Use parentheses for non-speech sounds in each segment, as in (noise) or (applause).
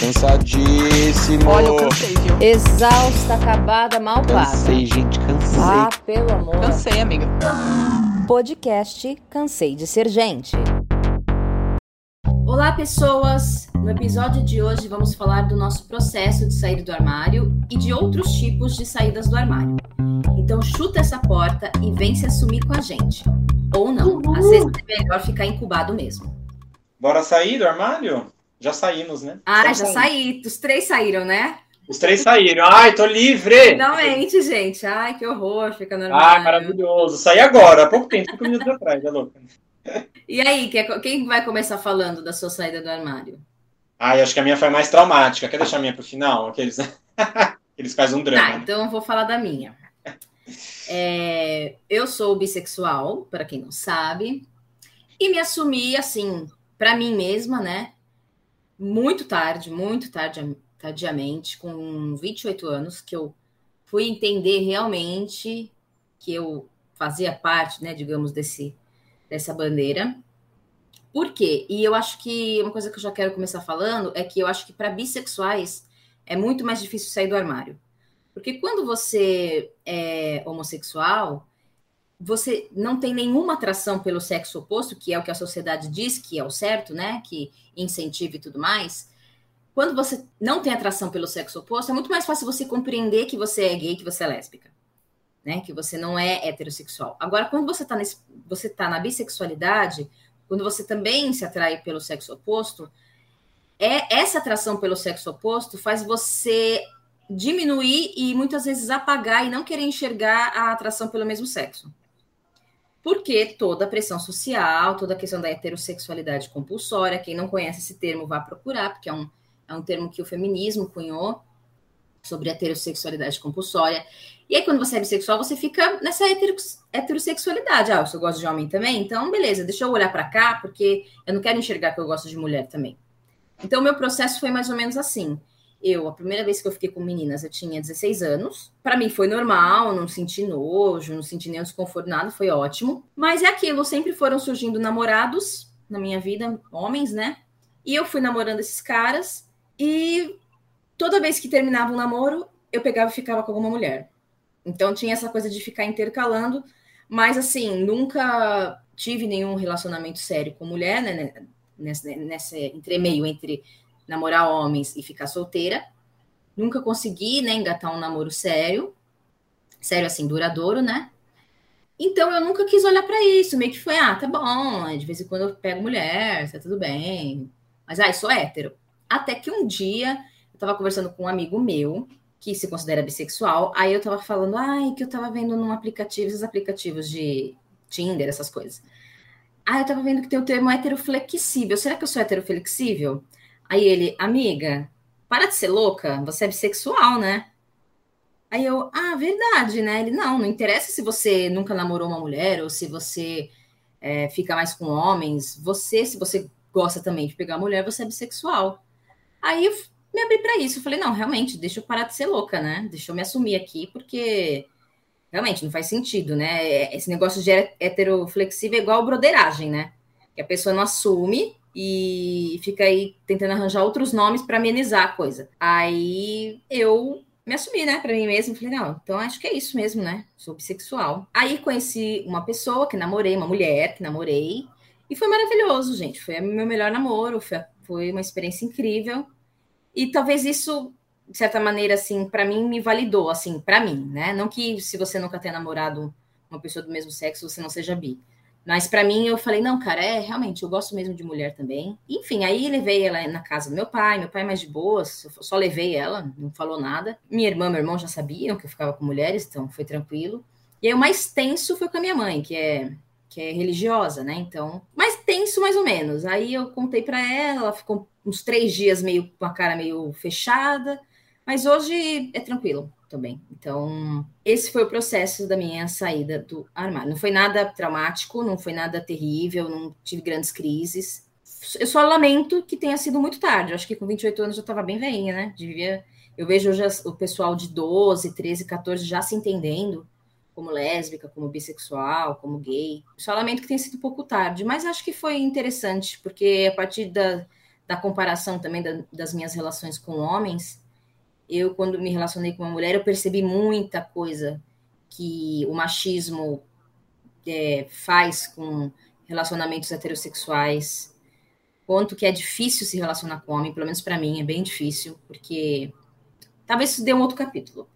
Cansadíssimo. Olha, eu cansei, viu? Exausta, acabada, mal paga. Cansei, gente, cansei. Ah, pelo amor. Cansei, amiga. Podcast Cansei de Ser Gente. Olá, pessoas! No episódio de hoje vamos falar do nosso processo de sair do armário e de outros tipos de saídas do armário. Então chuta essa porta e vem se assumir com a gente. Ou não, às vezes é melhor ficar incubado mesmo. Bora sair do armário? Já saímos, né? Ah, Estamos já saindo. saí. Os três saíram, né? Os três saíram. Ai, tô livre! Finalmente, gente. Ai, que horror, fica no Ah, armário. maravilhoso. Saí agora, há pouco tempo, cinco minutos atrás, é louca. E aí, quem vai começar falando da sua saída do armário? Ai, acho que a minha foi mais traumática. Quer deixar a minha pro final? Aqueles, (laughs) Eles fazem um drama. Tá, então eu vou falar da minha. É, eu sou bissexual, para quem não sabe, e me assumi assim, para mim mesma, né? Muito tarde, muito tardi, tardiamente, com 28 anos, que eu fui entender realmente que eu fazia parte, né, digamos, desse, dessa bandeira. Por quê? E eu acho que uma coisa que eu já quero começar falando é que eu acho que para bissexuais é muito mais difícil sair do armário. Porque quando você é homossexual, você não tem nenhuma atração pelo sexo oposto, que é o que a sociedade diz que é o certo, né? Que incentiva e tudo mais. Quando você não tem atração pelo sexo oposto, é muito mais fácil você compreender que você é gay, que você é lésbica, né? Que você não é heterossexual. Agora, quando você tá, nesse, você tá na bissexualidade, quando você também se atrai pelo sexo oposto, é essa atração pelo sexo oposto faz você diminuir e muitas vezes apagar e não querer enxergar a atração pelo mesmo sexo. Porque toda a pressão social, toda a questão da heterossexualidade compulsória, quem não conhece esse termo vá procurar, porque é um, é um termo que o feminismo cunhou sobre heterossexualidade compulsória. E aí, quando você é bissexual, você fica nessa hetero, heterossexualidade. Ah, eu gosto de homem também? Então, beleza, deixa eu olhar para cá, porque eu não quero enxergar que eu gosto de mulher também. Então, o meu processo foi mais ou menos assim. Eu, a primeira vez que eu fiquei com meninas, eu tinha 16 anos. Para mim foi normal, não senti nojo, não senti nenhum desconforto, nada, foi ótimo. Mas é aquilo, sempre foram surgindo namorados na minha vida, homens, né? E eu fui namorando esses caras e toda vez que terminava um namoro, eu pegava e ficava com alguma mulher. Então tinha essa coisa de ficar intercalando, mas assim, nunca tive nenhum relacionamento sério com mulher, né? Nesse, nesse entremeio entre namorar homens e ficar solteira. Nunca consegui, né, engatar um namoro sério. Sério assim, duradouro, né? Então eu nunca quis olhar para isso, meio que foi, ah, tá bom, de vez em quando eu pego mulher, tá tudo bem. Mas ai, sou hétero. Até que um dia eu tava conversando com um amigo meu que se considera bissexual, aí eu tava falando, ai, que eu tava vendo num aplicativo, esses aplicativos de Tinder, essas coisas. Ah, eu tava vendo que tem o termo heteroflexível. Será que eu sou heteroflexível? Aí ele, amiga, para de ser louca, você é bissexual, né? Aí eu, ah, verdade, né? Ele, não, não interessa se você nunca namorou uma mulher ou se você é, fica mais com homens. Você, se você gosta também de pegar mulher, você é bissexual. Aí eu me abri para isso. Eu falei, não, realmente, deixa eu parar de ser louca, né? Deixa eu me assumir aqui, porque realmente não faz sentido, né? Esse negócio de heteroflexível é igual broderagem, né? Que a pessoa não assume e fica aí tentando arranjar outros nomes para amenizar a coisa. Aí eu me assumi, né, para mim mesma, falei, não, então acho que é isso mesmo, né? Sou bissexual. Aí conheci uma pessoa que namorei, uma mulher que namorei, e foi maravilhoso, gente. Foi meu melhor namoro, foi, foi uma experiência incrível. E talvez isso, de certa maneira, assim, para mim me validou, assim, para mim, né? Não que se você nunca tenha namorado uma pessoa do mesmo sexo, você não seja bi. Mas para mim eu falei, não, cara, é realmente, eu gosto mesmo de mulher também. Enfim, aí levei ela na casa do meu pai, meu pai mais de boas, só levei ela, não falou nada. Minha irmã, meu irmão já sabiam que eu ficava com mulheres, então foi tranquilo. E aí o mais tenso foi com a minha mãe, que é que é religiosa, né? Então, mais tenso mais ou menos. Aí eu contei para ela, ela ficou uns três dias meio com a cara meio fechada, mas hoje é tranquilo também. Então, esse foi o processo da minha saída do armário. Não foi nada traumático, não foi nada terrível, não tive grandes crises. Eu só lamento que tenha sido muito tarde. Eu acho que com 28 anos eu estava bem velhinha, né? Devia. Eu vejo hoje o pessoal de 12, 13, 14 já se entendendo como lésbica, como bissexual, como gay. Só lamento que tenha sido um pouco tarde, mas acho que foi interessante, porque a partir da, da comparação também da, das minhas relações com homens, eu, quando me relacionei com uma mulher, eu percebi muita coisa que o machismo é, faz com relacionamentos heterossexuais, quanto que é difícil se relacionar com homem, pelo menos para mim é bem difícil, porque talvez isso dê um outro capítulo,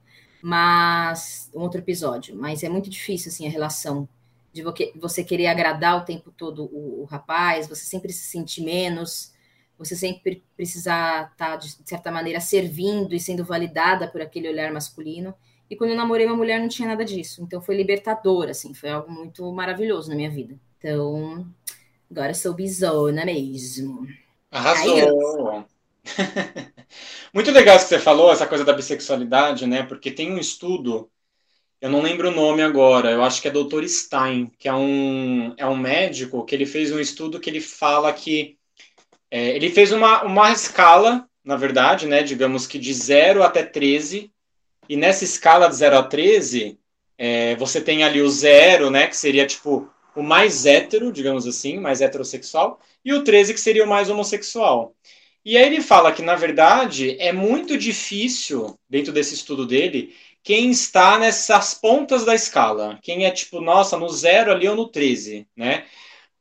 mas um outro episódio, mas é muito difícil assim a relação de você querer agradar o tempo todo o, o rapaz, você sempre se sentir menos, você sempre precisar estar, tá, de certa maneira, servindo e sendo validada por aquele olhar masculino. E quando eu namorei uma mulher, não tinha nada disso. Então foi libertador, assim, foi algo muito maravilhoso na minha vida. Então, agora sou bisona mesmo. Arrasou! (laughs) muito legal isso que você falou, essa coisa da bissexualidade, né? Porque tem um estudo eu não lembro o nome agora, eu acho que é Dr. Stein, que é um, é um médico que ele fez um estudo que ele fala que é, ele fez uma, uma escala, na verdade, né, digamos que de 0 até 13, e nessa escala de 0 a 13, é, você tem ali o zero, né, que seria tipo o mais hétero, digamos assim, mais heterossexual, e o 13 que seria o mais homossexual. E aí ele fala que, na verdade, é muito difícil, dentro desse estudo dele, quem está nessas pontas da escala. Quem é tipo, nossa, no zero ali ou no 13, né?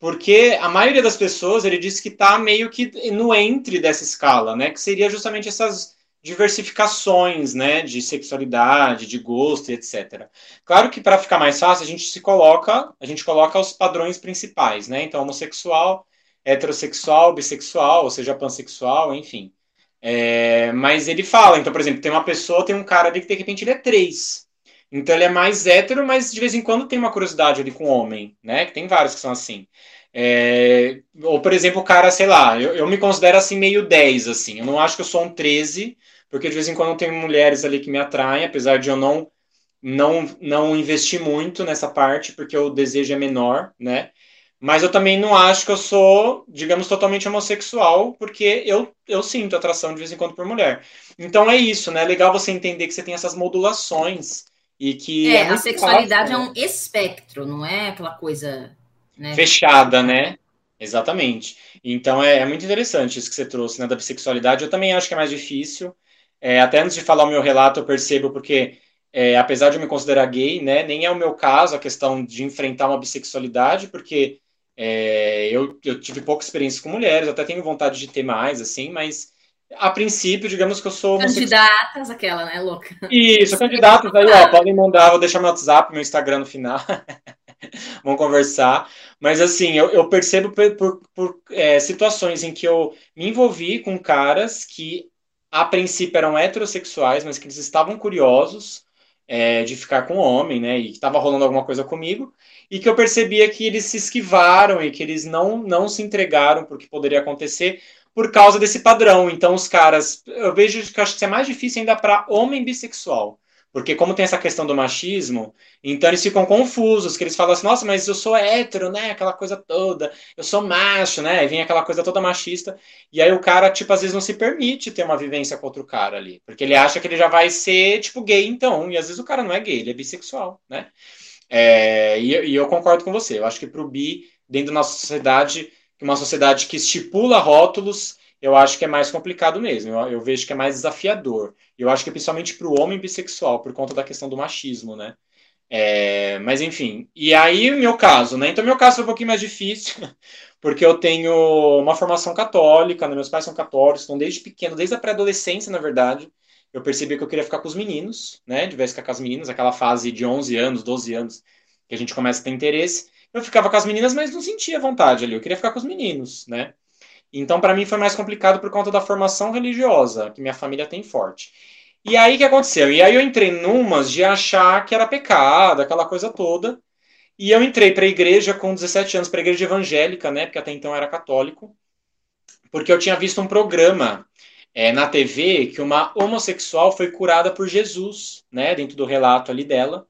Porque a maioria das pessoas, ele diz que está meio que no entre dessa escala, né? Que seria justamente essas diversificações, né, de sexualidade, de gosto, etc. Claro que para ficar mais fácil, a gente se coloca, a gente coloca os padrões principais, né? Então, homossexual, heterossexual, bissexual, ou seja, pansexual, enfim. É, mas ele fala, então, por exemplo, tem uma pessoa, tem um cara ali que de repente ele é três. Então ele é mais hétero, mas de vez em quando tem uma curiosidade ali com homem, né? Que tem vários que são assim. É, ou, por exemplo, o cara, sei lá, eu, eu me considero assim meio 10, assim. Eu não acho que eu sou um 13, porque de vez em quando tem mulheres ali que me atraem, apesar de eu não não não investir muito nessa parte, porque o desejo é menor, né? Mas eu também não acho que eu sou, digamos, totalmente homossexual, porque eu, eu sinto atração de vez em quando por mulher. Então é isso, né? É legal você entender que você tem essas modulações e que. É, é a sexualidade fácil, é um espectro, não é aquela coisa. Né? Fechada, né? Exatamente. Então é, é, muito interessante isso que você trouxe, né? Da bissexualidade. Eu também acho que é mais difícil. É, até antes de falar o meu relato, eu percebo porque. É, apesar de eu me considerar gay, né, nem é o meu caso a questão de enfrentar uma bissexualidade, porque é, eu, eu tive pouca experiência com mulheres, até tenho vontade de ter mais, assim, mas a princípio, digamos que eu sou. Candidatas, aquela, né, louca? Isso, candidatas aí, ó, podem mandar, vou deixar meu WhatsApp, meu Instagram no final. (laughs) Vamos conversar. Mas assim, eu, eu percebo por, por, por é, situações em que eu me envolvi com caras que a princípio eram heterossexuais, mas que eles estavam curiosos é, de ficar com homem, né? E que estava rolando alguma coisa comigo e que eu percebia que eles se esquivaram e que eles não, não se entregaram por que poderia acontecer por causa desse padrão. Então, os caras, eu vejo que acho que é mais difícil ainda para homem bissexual. Porque como tem essa questão do machismo, então eles ficam confusos, que eles falam assim, nossa, mas eu sou hétero, né? Aquela coisa toda, eu sou macho, né? E vem aquela coisa toda machista. E aí o cara, tipo, às vezes não se permite ter uma vivência com outro cara ali. Porque ele acha que ele já vai ser, tipo, gay, então. E às vezes o cara não é gay, ele é bissexual, né? É, e, e, eu concordo com você. Eu acho que para o bi, dentro da nossa sociedade, uma sociedade que estipula rótulos, eu acho que é mais complicado mesmo. Eu, eu vejo que é mais desafiador. Eu acho que principalmente para o homem bissexual, por conta da questão do machismo, né? É, mas enfim. E aí, meu caso, né? Então, meu caso foi um pouquinho mais difícil, (laughs) porque eu tenho uma formação católica, né? meus pais são católicos, então desde pequeno, desde a pré-adolescência, na verdade, eu percebi que eu queria ficar com os meninos, né? De vez ficar com as meninas, aquela fase de 11 anos, 12 anos, que a gente começa a ter interesse. Eu ficava com as meninas, mas não sentia vontade ali. Eu queria ficar com os meninos, né? Então, para mim, foi mais complicado por conta da formação religiosa que minha família tem forte. E aí, o que aconteceu? E aí, eu entrei numas de achar que era pecado, aquela coisa toda. E eu entrei para a igreja com 17 anos, para a igreja evangélica, né? Porque até então eu era católico. Porque eu tinha visto um programa é, na TV que uma homossexual foi curada por Jesus, né, dentro do relato ali dela,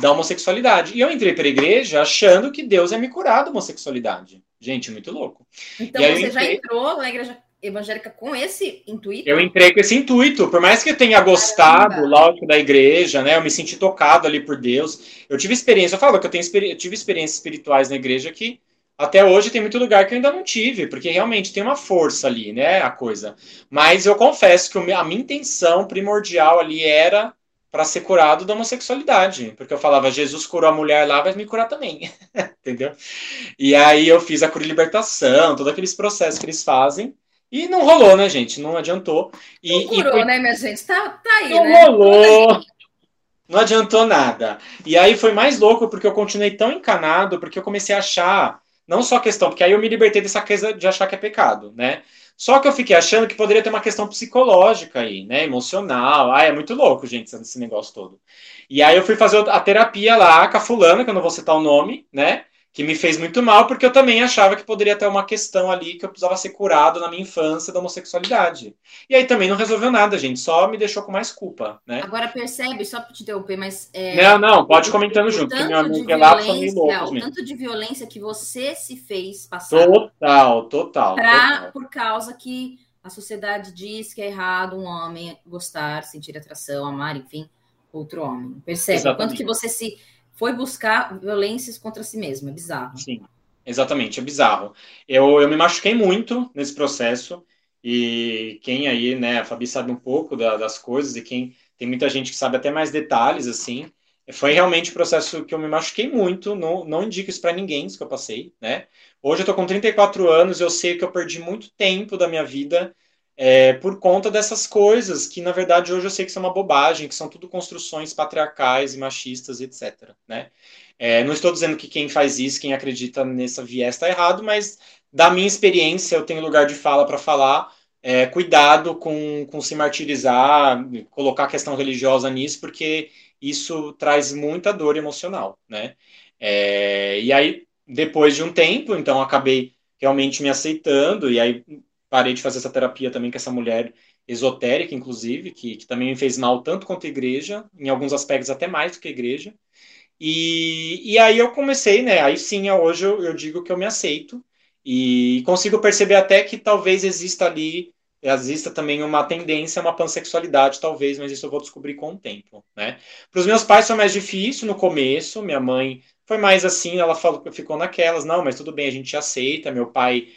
da homossexualidade. E eu entrei para a igreja achando que Deus ia me curar da homossexualidade. Gente, muito louco. Então você entrei... já entrou na igreja evangélica com esse intuito? Eu entrei com esse intuito, por mais que eu tenha gostado, Caramba. lógico, da igreja, né? Eu me senti tocado ali por Deus. Eu tive experiência, eu falo que eu tenho eu tive experiências espirituais na igreja que até hoje tem muito lugar que eu ainda não tive, porque realmente tem uma força ali, né, a coisa. Mas eu confesso que a minha intenção primordial ali era para ser curado da homossexualidade, porque eu falava, Jesus curou a mulher lá, vai me curar também, (laughs) entendeu? E aí eu fiz a cura e libertação, todos aqueles processos que eles fazem, e não rolou, né, gente? Não adiantou. E, não curou, e foi... né, minha gente? Tá, tá aí, não né? rolou. Não adiantou nada. E aí foi mais louco porque eu continuei tão encanado, porque eu comecei a achar, não só a questão, porque aí eu me libertei dessa coisa de achar que é pecado, né? Só que eu fiquei achando que poderia ter uma questão psicológica aí, né? Emocional. Ah, é muito louco, gente, esse negócio todo. E aí eu fui fazer a terapia lá com a fulana, que eu não vou citar o nome, né? Que me fez muito mal, porque eu também achava que poderia ter uma questão ali que eu precisava ser curado na minha infância da homossexualidade. E aí também não resolveu nada, gente, só me deixou com mais culpa, né? Agora percebe, só para te interromper, mas. É, não, não, pode comentando junto, porque meu amigo é lá são meio loucos O tanto de violência que você se fez passar. Total, total, pra, total. Por causa que a sociedade diz que é errado um homem gostar, sentir atração, amar, enfim, outro homem. Percebe? Exatamente. Quanto que você se foi buscar violências contra si mesmo. É bizarro. Sim, exatamente, é bizarro. Eu, eu me machuquei muito nesse processo. E quem aí, né, a Fabi sabe um pouco da, das coisas, e quem tem muita gente que sabe até mais detalhes, assim. Foi realmente um processo que eu me machuquei muito, não, não indico isso para ninguém, isso que eu passei, né? Hoje eu tô com 34 anos, eu sei que eu perdi muito tempo da minha vida é, por conta dessas coisas que, na verdade, hoje eu sei que são uma bobagem, que são tudo construções patriarcais e machistas, etc. Né? É, não estou dizendo que quem faz isso, quem acredita nessa viés está errado, mas da minha experiência, eu tenho lugar de fala para falar. É, cuidado com, com se martirizar, colocar questão religiosa nisso, porque isso traz muita dor emocional, né? É, e aí, depois de um tempo, então, acabei realmente me aceitando, e aí parei de fazer essa terapia também com essa mulher esotérica, inclusive, que, que também me fez mal tanto quanto a igreja, em alguns aspectos até mais do que a igreja. E, e aí eu comecei, né? Aí sim, hoje eu, eu digo que eu me aceito e consigo perceber até que talvez exista ali, exista também uma tendência uma pansexualidade, talvez, mas isso eu vou descobrir com o tempo, né? Para os meus pais foi mais difícil no começo, minha mãe foi mais assim, ela falou, ficou naquelas, não, mas tudo bem, a gente aceita, meu pai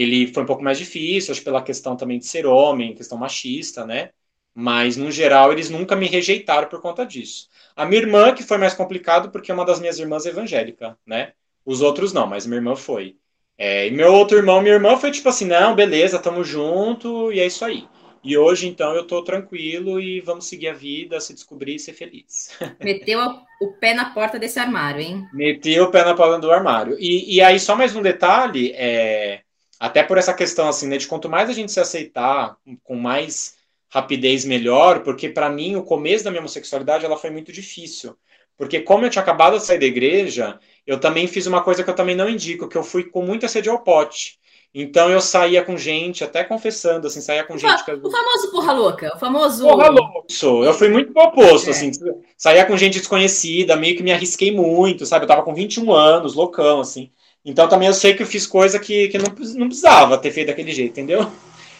ele foi um pouco mais difícil, acho pela questão também de ser homem, questão machista, né? Mas, no geral, eles nunca me rejeitaram por conta disso. A minha irmã, que foi mais complicado, porque uma das minhas irmãs é evangélica, né? Os outros não, mas minha irmã foi. É, e meu outro irmão, minha irmã foi tipo assim, não, beleza, tamo junto, e é isso aí. E hoje, então, eu tô tranquilo e vamos seguir a vida, se descobrir e ser feliz. (laughs) Meteu o pé na porta desse armário, hein? Meteu o pé na porta do armário. E, e aí, só mais um detalhe, é até por essa questão, assim, né, de quanto mais a gente se aceitar com mais rapidez, melhor, porque para mim o começo da minha homossexualidade ela foi muito difícil. Porque como eu tinha acabado de sair da igreja, eu também fiz uma coisa que eu também não indico, que eu fui com muita sede ao pote. Então eu saía com gente, até confessando, assim, saía com o gente. que... O famoso porra louca, o famoso. Porra louca. Eu fui muito pro oposto, é. assim, saía com gente desconhecida, meio que me arrisquei muito, sabe? Eu tava com 21 anos, loucão, assim. Então também eu sei que eu fiz coisa que, que não, não precisava ter feito daquele jeito, entendeu?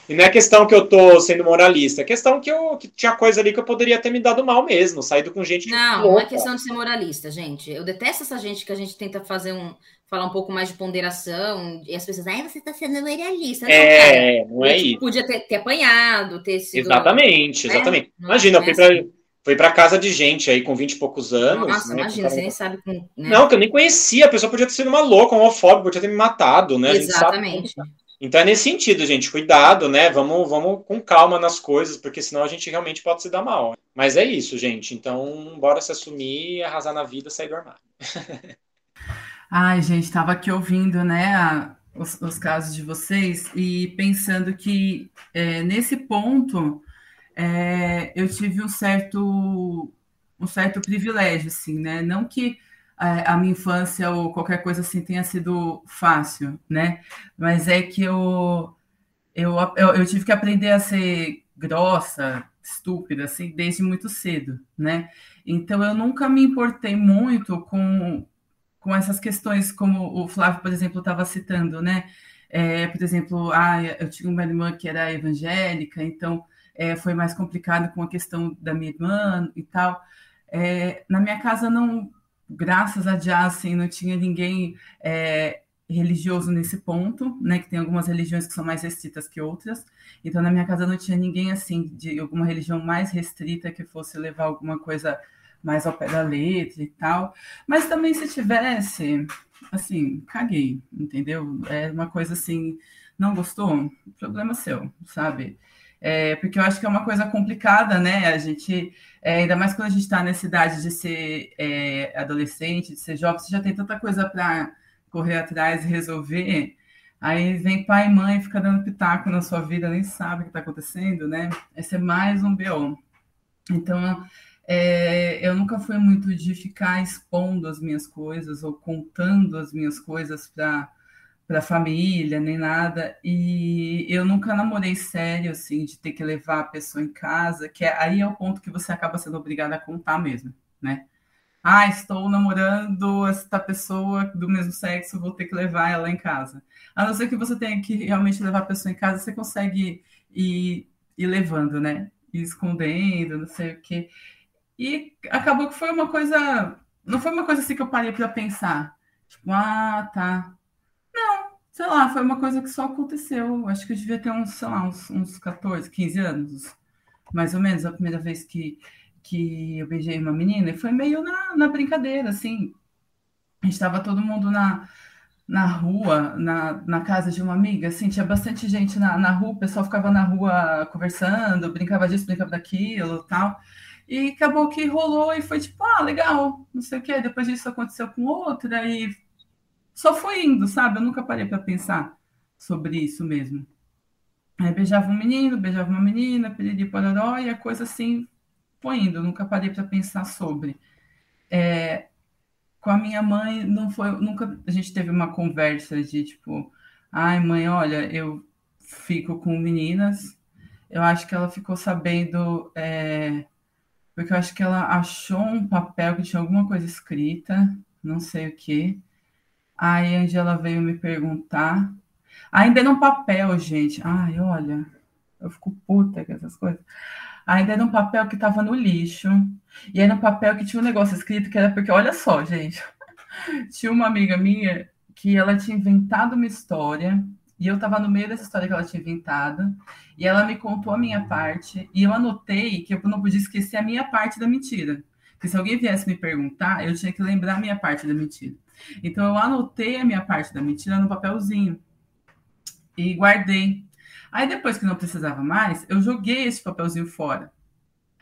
E não é questão que eu tô sendo moralista, é questão que eu que tinha coisa ali que eu poderia ter me dado mal mesmo, saído com gente. Não, não é questão de ser moralista, gente. Eu detesto essa gente que a gente tenta fazer um. falar um pouco mais de ponderação, e as pessoas, ai, você tá sendo moralista. Não, é, cara. não é isso. Podia ter, ter apanhado, ter sido. Exatamente, né? exatamente. Imagina, eu fui pra. Foi para casa de gente aí com 20 e poucos anos. Nossa, né, imagina, você nem sabe. Com, né? Não, que eu nem conhecia. A pessoa podia ter sido uma louca, homofóbico, podia ter me matado, né? Exatamente. Então é nesse sentido, gente. Cuidado, né? Vamos, vamos com calma nas coisas, porque senão a gente realmente pode se dar mal. Mas é isso, gente. Então, bora se assumir, arrasar na vida, sair do armário. (laughs) Ai, gente, estava aqui ouvindo, né, a, os, os, casos de vocês e pensando que é, nesse ponto é, eu tive um certo um certo privilégio, assim, né? Não que a, a minha infância ou qualquer coisa assim tenha sido fácil, né? Mas é que eu, eu, eu, eu tive que aprender a ser grossa, estúpida, assim, desde muito cedo, né? Então eu nunca me importei muito com, com essas questões, como o Flávio, por exemplo, estava citando, né? É, por exemplo, ah, eu tinha uma irmã que era evangélica, então é, foi mais complicado com a questão da minha irmã e tal. É, na minha casa não, graças a Deus, assim, não tinha ninguém é, religioso nesse ponto, né? Que tem algumas religiões que são mais restritas que outras. Então, na minha casa não tinha ninguém assim de alguma religião mais restrita que fosse levar alguma coisa mais ao pé da letra e tal. Mas também se tivesse, assim, caguei, entendeu? É uma coisa assim, não gostou? Problema seu, sabe? É, porque eu acho que é uma coisa complicada, né? A gente, é, ainda mais quando a gente está nessa idade de ser é, adolescente, de ser jovem, você já tem tanta coisa para correr atrás e resolver. Aí vem pai e mãe, fica dando pitaco na sua vida, nem sabe o que está acontecendo, né? Esse é mais um BO. Então, é, eu nunca fui muito de ficar expondo as minhas coisas ou contando as minhas coisas para para família nem nada e eu nunca namorei sério assim de ter que levar a pessoa em casa que é, aí é o ponto que você acaba sendo obrigada a contar mesmo né ah estou namorando esta pessoa do mesmo sexo vou ter que levar ela em casa a não ser que você tenha que realmente levar a pessoa em casa você consegue ir, ir levando né ir escondendo não sei o que e acabou que foi uma coisa. Não foi uma coisa assim que eu parei para pensar. Tipo, ah, tá. Sei lá, foi uma coisa que só aconteceu. Acho que eu devia ter uns, sei lá, uns, uns 14, 15 anos, mais ou menos, a primeira vez que, que eu beijei uma menina. E foi meio na, na brincadeira, assim. A gente estava todo mundo na, na rua, na, na casa de uma amiga, assim, tinha bastante gente na, na rua, o pessoal ficava na rua conversando, brincava disso, brincava daquilo tal. E acabou que rolou e foi tipo, ah, legal, não sei o quê. Depois disso aconteceu com outra e só foi indo, sabe? Eu nunca parei para pensar sobre isso mesmo. Aí beijava um menino, beijava uma menina, piriri pororó, e a coisa assim foi indo. Eu nunca parei para pensar sobre. É, com a minha mãe, não foi, nunca a gente teve uma conversa de tipo, ai mãe, olha, eu fico com meninas. Eu acho que ela ficou sabendo. É, porque eu acho que ela achou um papel que tinha alguma coisa escrita, não sei o que. Aí a Angela veio me perguntar. Ainda era um papel, gente. Ai, olha, eu fico puta com essas coisas. Ainda era um papel que estava no lixo. E era um papel que tinha um negócio escrito que era porque, olha só, gente. (laughs) tinha uma amiga minha que ela tinha inventado uma história e eu estava no meio dessa história que ela tinha inventado, e ela me contou a minha parte, e eu anotei que eu não podia esquecer a minha parte da mentira. Porque se alguém viesse me perguntar, eu tinha que lembrar a minha parte da mentira. Então eu anotei a minha parte da mentira no papelzinho e guardei. Aí depois que não precisava mais, eu joguei esse papelzinho fora.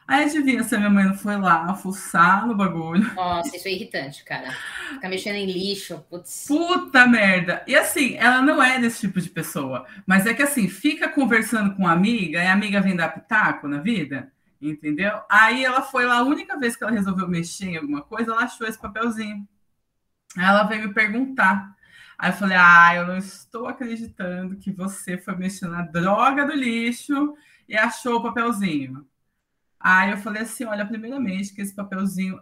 Aí adivinha se a minha mãe não foi lá fuçar no bagulho. Nossa, isso é irritante, cara. Ficar mexendo em lixo, putz. Puta merda. E assim, ela não é desse tipo de pessoa. Mas é que assim, fica conversando com uma amiga e a amiga vem dar pitaco na vida, entendeu? Aí ela foi lá, a única vez que ela resolveu mexer em alguma coisa, ela achou esse papelzinho. Ela veio me perguntar. Aí eu falei, ah, eu não estou acreditando que você foi mexer na droga do lixo e achou o papelzinho. Aí eu falei assim: olha, primeiramente, que esse papelzinho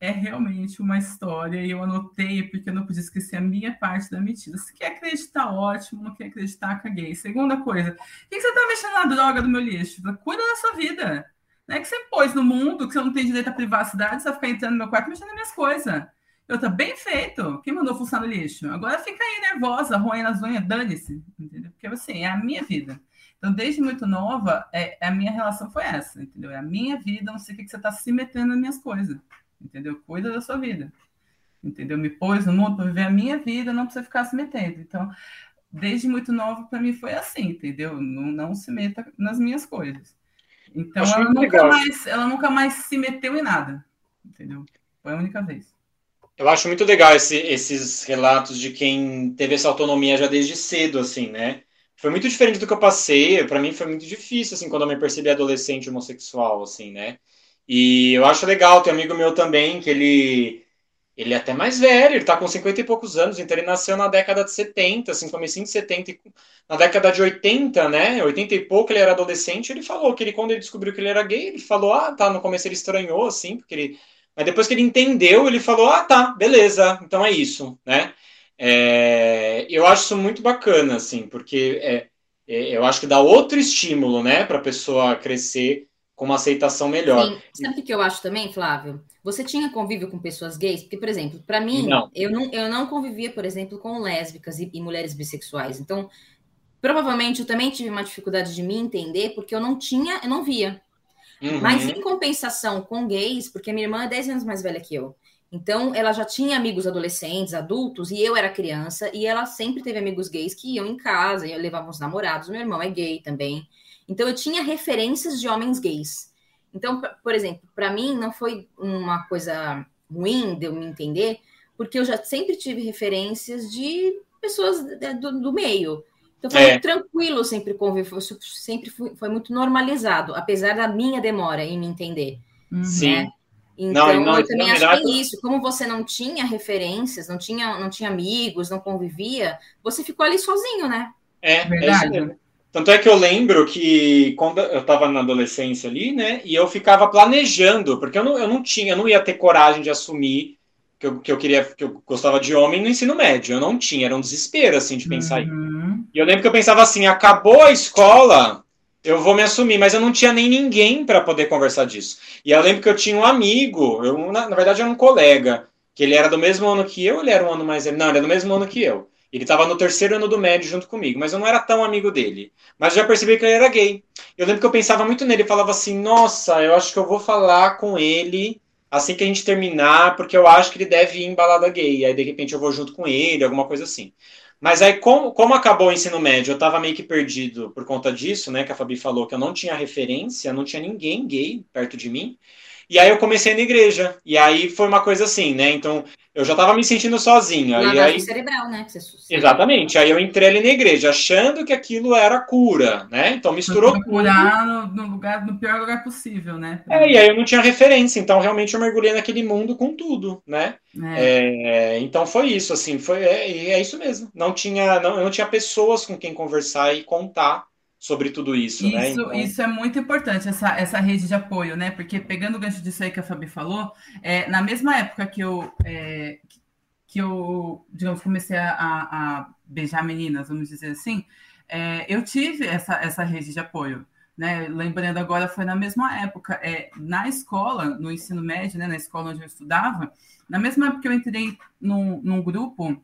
é realmente uma história e eu anotei porque eu não podia esquecer a minha parte da mentira. Se quer acreditar, ótimo, não quer acreditar, caguei. Segunda coisa, por que você tá mexendo na droga do meu lixo? Cuida da sua vida. Não é que você pôs no mundo que você não tem direito à privacidade, você vai ficar entrando no meu quarto mexendo nas minhas coisas. Eu tô bem feito. Quem mandou fuçar no lixo? Agora fica aí nervosa, roendo as unhas, dane-se. Entendeu? Porque assim, é a minha vida. Então, desde muito nova, é, a minha relação foi essa, entendeu? É a minha vida, não sei o que, que você está se metendo nas minhas coisas, entendeu? Cuida da sua vida, entendeu? Me pôs no mundo para viver a minha vida, não precisa ficar se metendo. Então, desde muito nova, para mim foi assim, entendeu? Não, não se meta nas minhas coisas. Então, ela nunca, mais, ela nunca mais se meteu em nada, entendeu? Foi a única vez. Eu acho muito legal esse, esses relatos de quem teve essa autonomia já desde cedo, assim, né? foi muito diferente do que eu passei. Para mim foi muito difícil, assim, quando eu me percebi adolescente homossexual, assim, né? E eu acho legal, tem um amigo meu também, que ele, ele é até mais velho, ele tá com 50 e poucos anos, então ele nasceu na década de 70, assim, comecinho de 70, na década de 80, né, 80 e pouco ele era adolescente, ele falou que ele, quando ele descobriu que ele era gay, ele falou, ah, tá, no começo ele estranhou, assim, porque ele... Mas depois que ele entendeu, ele falou, ah, tá, beleza, então é isso, né? É, eu acho isso muito bacana, assim, porque é, é, eu acho que dá outro estímulo, né, para a pessoa crescer com uma aceitação melhor. Sim. Sabe o que eu acho também, Flávio? Você tinha convívio com pessoas gays? Porque, por exemplo, para mim, não. Eu, não, eu não convivia, por exemplo, com lésbicas e, e mulheres bissexuais. Então, provavelmente eu também tive uma dificuldade de me entender, porque eu não tinha, eu não via. Uhum. Mas em compensação com gays, porque minha irmã é 10 anos mais velha que eu. Então, ela já tinha amigos adolescentes, adultos, e eu era criança, e ela sempre teve amigos gays que iam em casa, e levavam os namorados. Meu irmão é gay também. Então, eu tinha referências de homens gays. Então, por exemplo, para mim não foi uma coisa ruim de eu me entender, porque eu já sempre tive referências de pessoas do, do meio. Então foi é. tranquilo sempre conviver, sempre foi, foi, muito normalizado, apesar da minha demora em me entender. Uhum. Sim. Né? Então, não, não, eu também acho que é isso. Como você não tinha referências, não tinha, não tinha amigos, não convivia, você ficou ali sozinho, né? É, Verdade. é isso Tanto é que eu lembro que quando eu estava na adolescência ali, né, e eu ficava planejando, porque eu não, eu não tinha, eu não ia ter coragem de assumir que eu, que eu queria, que eu gostava de homem no ensino médio. Eu não tinha, era um desespero, assim, de pensar uhum. E eu lembro que eu pensava assim, acabou a escola, eu vou me assumir, mas eu não tinha nem ninguém para poder conversar disso. E eu lembro que eu tinha um amigo, eu, na, na, verdade era um colega, que ele era do mesmo ano que eu, ele era um ano mais não, ele era do mesmo ano que eu. Ele estava no terceiro ano do médio junto comigo, mas eu não era tão amigo dele. Mas eu já percebi que ele era gay. Eu lembro que eu pensava muito nele, falava assim, nossa, eu acho que eu vou falar com ele assim que a gente terminar, porque eu acho que ele deve ir em balada gay. Aí, de repente, eu vou junto com ele, alguma coisa assim. Mas aí, como, como acabou o ensino médio, eu estava meio que perdido por conta disso, né? Que a Fabi falou que eu não tinha referência, não tinha ninguém gay perto de mim. E aí eu comecei na igreja. E aí foi uma coisa assim, né? Então, eu já estava me sentindo sozinho. Lavagem aí... cerebral, né? Exatamente. Aí eu entrei ali na igreja, achando que aquilo era cura, né? Então misturou tudo. Curar no, no, lugar, no pior lugar possível, né? É, e aí eu não tinha referência, então realmente eu mergulhei naquele mundo com tudo, né? É. É, então foi isso, assim, foi é, é isso mesmo. Não tinha, não, eu não tinha pessoas com quem conversar e contar sobre tudo isso, isso né? Então... Isso é muito importante, essa, essa rede de apoio, né? Porque pegando o gancho disso aí que a Fabi falou, é, na mesma época que eu, é, que eu, digamos, comecei a, a, beijar meninas, vamos dizer assim, é, eu tive essa, essa rede de apoio. Né? Lembrando agora, foi na mesma época, é, na escola, no ensino médio, né, na escola onde eu estudava, na mesma época que eu entrei num, num grupo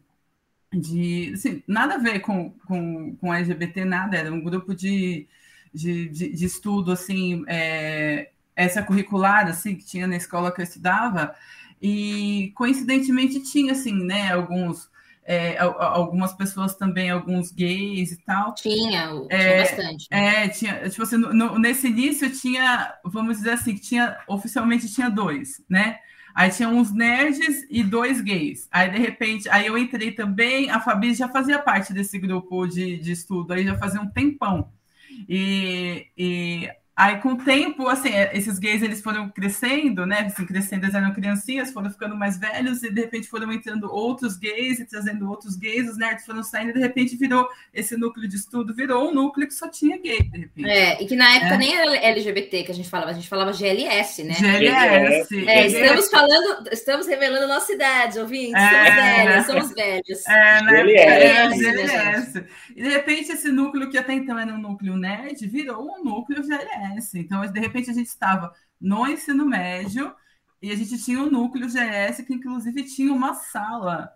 de assim, nada a ver com, com, com LGBT, nada, era um grupo de, de, de, de estudo assim, é, essa curricular assim, que tinha na escola que eu estudava, e coincidentemente tinha assim, né, alguns. É, algumas pessoas também, alguns gays e tal. Tinha, tinha é, bastante. Né? É, tinha, tipo assim, no, nesse início tinha, vamos dizer assim, que tinha, oficialmente tinha dois, né? Aí tinha uns nerds e dois gays. Aí, de repente, aí eu entrei também, a Fabi já fazia parte desse grupo de, de estudo, aí já fazia um tempão. E, e Aí, com o tempo, assim, é, esses gays eles foram crescendo, né? Assim, crescendo, eles eram criancinhas, foram ficando mais velhos, e de repente foram entrando outros gays e trazendo outros gays, os nerds foram saindo, e de repente virou esse núcleo de estudo, virou um núcleo que só tinha gay, de repente. É, e que na época é. nem era LGBT que a gente falava, a gente falava GLS, né? GLS. É, estamos falando, estamos revelando nossa idade, ouvintes, é. somos velhos, somos velhos. É, né? GLS. GLS. E de repente esse núcleo que até então era um núcleo nerd, virou um núcleo GLS. Então, de repente, a gente estava no ensino médio e a gente tinha um núcleo GS que, inclusive, tinha uma sala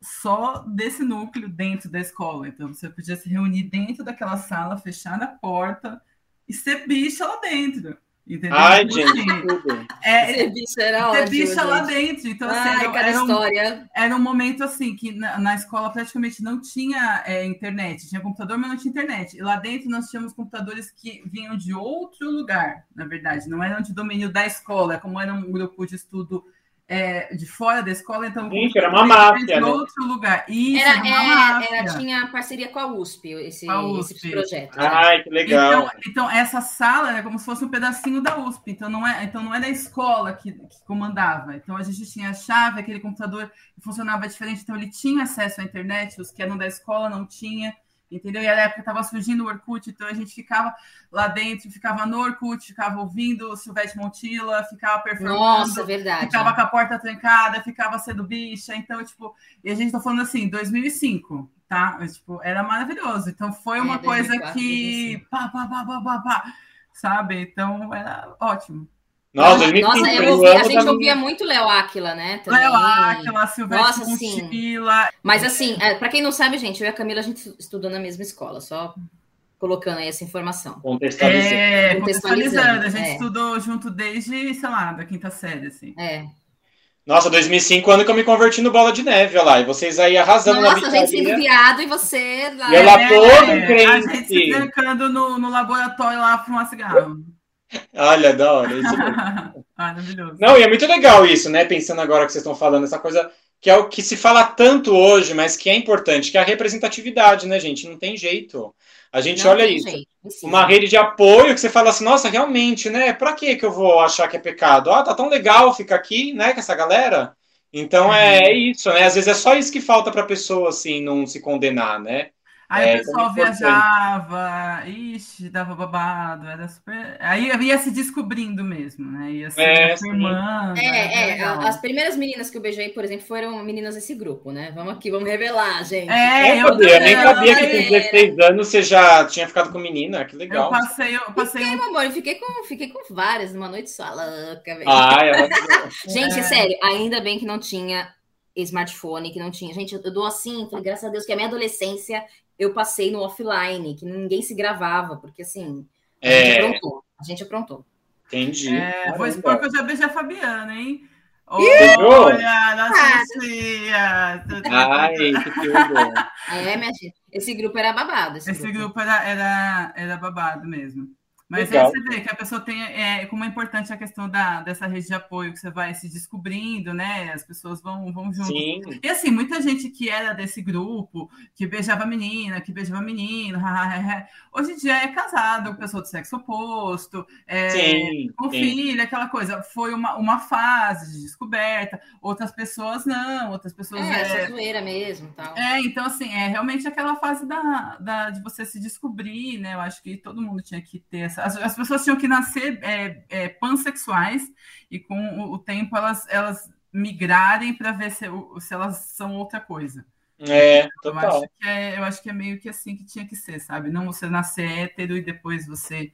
só desse núcleo dentro da escola. Então, você podia se reunir dentro daquela sala, fechar a porta e ser bicha lá dentro. Entendeu? Ai, então, gente, assim, É, ser bicha era ótimo. Ser bicha lá dentro. Então, assim, Ai, era, era, um, era um momento assim que na, na escola praticamente não tinha é, internet. Tinha computador, mas não tinha internet. E lá dentro nós tínhamos computadores que vinham de outro lugar, na verdade. Não eram de domínio da escola, como era um grupo de estudo é, de fora da escola, então. Gente, era uma máfia. De né? outro lugar. Isso, era, era uma é, Era, tinha parceria com a USP, esse, a USP. esse projeto. Né? Ai, que legal. Então, então, essa sala é como se fosse um pedacinho da USP. Então, não é, então não é da escola que, que comandava. Então, a gente tinha a chave, aquele computador funcionava diferente. Então, ele tinha acesso à internet, os que eram da escola não tinham entendeu? E na época estava surgindo o Orkut, então a gente ficava lá dentro, ficava no Orkut, ficava ouvindo Silvete Montilla, ficava performando. Nossa, verdade. Ficava com a porta trancada, ficava sendo bicha, então, tipo, e a gente tá falando assim, 2005, tá? Tipo, era maravilhoso. Então foi uma é, coisa que pá, pá, pá, pá, pá, pá. sabe? Então era ótimo. Nossa, 2005, Nossa eu ouvi, a gente ouvia muito Léo Áquila, né? Léo Áquila, Silvestre Nossa, Montila. Mas assim, é, para quem não sabe, gente, eu e a Camila, a gente estudou na mesma escola, só colocando aí essa informação. Contextualizando. É, contextualizando. A gente é. estudou junto desde, sei lá, da quinta série, assim. É. Nossa, 2005, ano que eu me converti no Bola de Neve, olha lá. E vocês aí arrasando Nossa, na Nossa, a gente sendo viado e você lá. E eu lá todo é, crente. A gente se trancando no, no laboratório lá fumar cigarro. Olha, da hora. Isso (laughs) Maravilhoso. Não, e é muito legal isso, né? Pensando agora que vocês estão falando, essa coisa que é o que se fala tanto hoje, mas que é importante, que é a representatividade, né, gente? Não tem jeito. A gente não olha isso. Jeito, uma rede de apoio que você fala assim, nossa, realmente, né? Pra que que eu vou achar que é pecado? Ah, tá tão legal ficar aqui, né, com essa galera. Então é, é isso, né? Às vezes é só isso que falta para a pessoa assim não se condenar, né? Aí é, o pessoal viajava, ixi, dava babado, era super. Aí ia se descobrindo mesmo, né? Ia se é, afirmando. É, é, as primeiras meninas que eu beijei, por exemplo, foram meninas desse grupo, né? Vamos aqui, vamos revelar, gente. É, eu, eu, eu nem sabia que com 16 anos você já tinha ficado com menina, que legal. Eu passei, eu passei. Fiquei, um... amor, eu fiquei com, fiquei com várias numa noite só, louca, velho. Ah, é. (laughs) gente, é. sério, ainda bem que não tinha smartphone, que não tinha. Gente, eu, dou assim, graças a Deus que a minha adolescência eu passei no offline, que ninguém se gravava, porque assim, a é... gente aprontou. A gente aprontou. Entendi. É, vou expor que eu já beijei a Fabiana, hein? Olha, nossa tia! Ai, que tudo! É, minha gente. Esse grupo era babado. Esse, esse grupo, grupo era, era, era babado mesmo. Mas aí você vê que a pessoa tem, é, como é importante a questão da, dessa rede de apoio que você vai se descobrindo, né? As pessoas vão, vão junto. Sim. E assim, muita gente que era desse grupo, que beijava menina, que beijava menino, (laughs) hoje em dia é casado com pessoa do sexo oposto, é, sim, com sim. filho, aquela coisa. Foi uma, uma fase de descoberta, outras pessoas não, outras pessoas. É, é zoeira mesmo. Tal. É, então, assim, é realmente aquela fase da, da, de você se descobrir, né? Eu acho que todo mundo tinha que ter essa as, as pessoas tinham que nascer é, é, pansexuais e com o, o, tempo elas, elas migrarem para ver se, se elas são outra coisa. É, total. Eu acho, que é, eu acho que é meio que assim que tinha que ser, sabe? Não você nascer hétero e depois você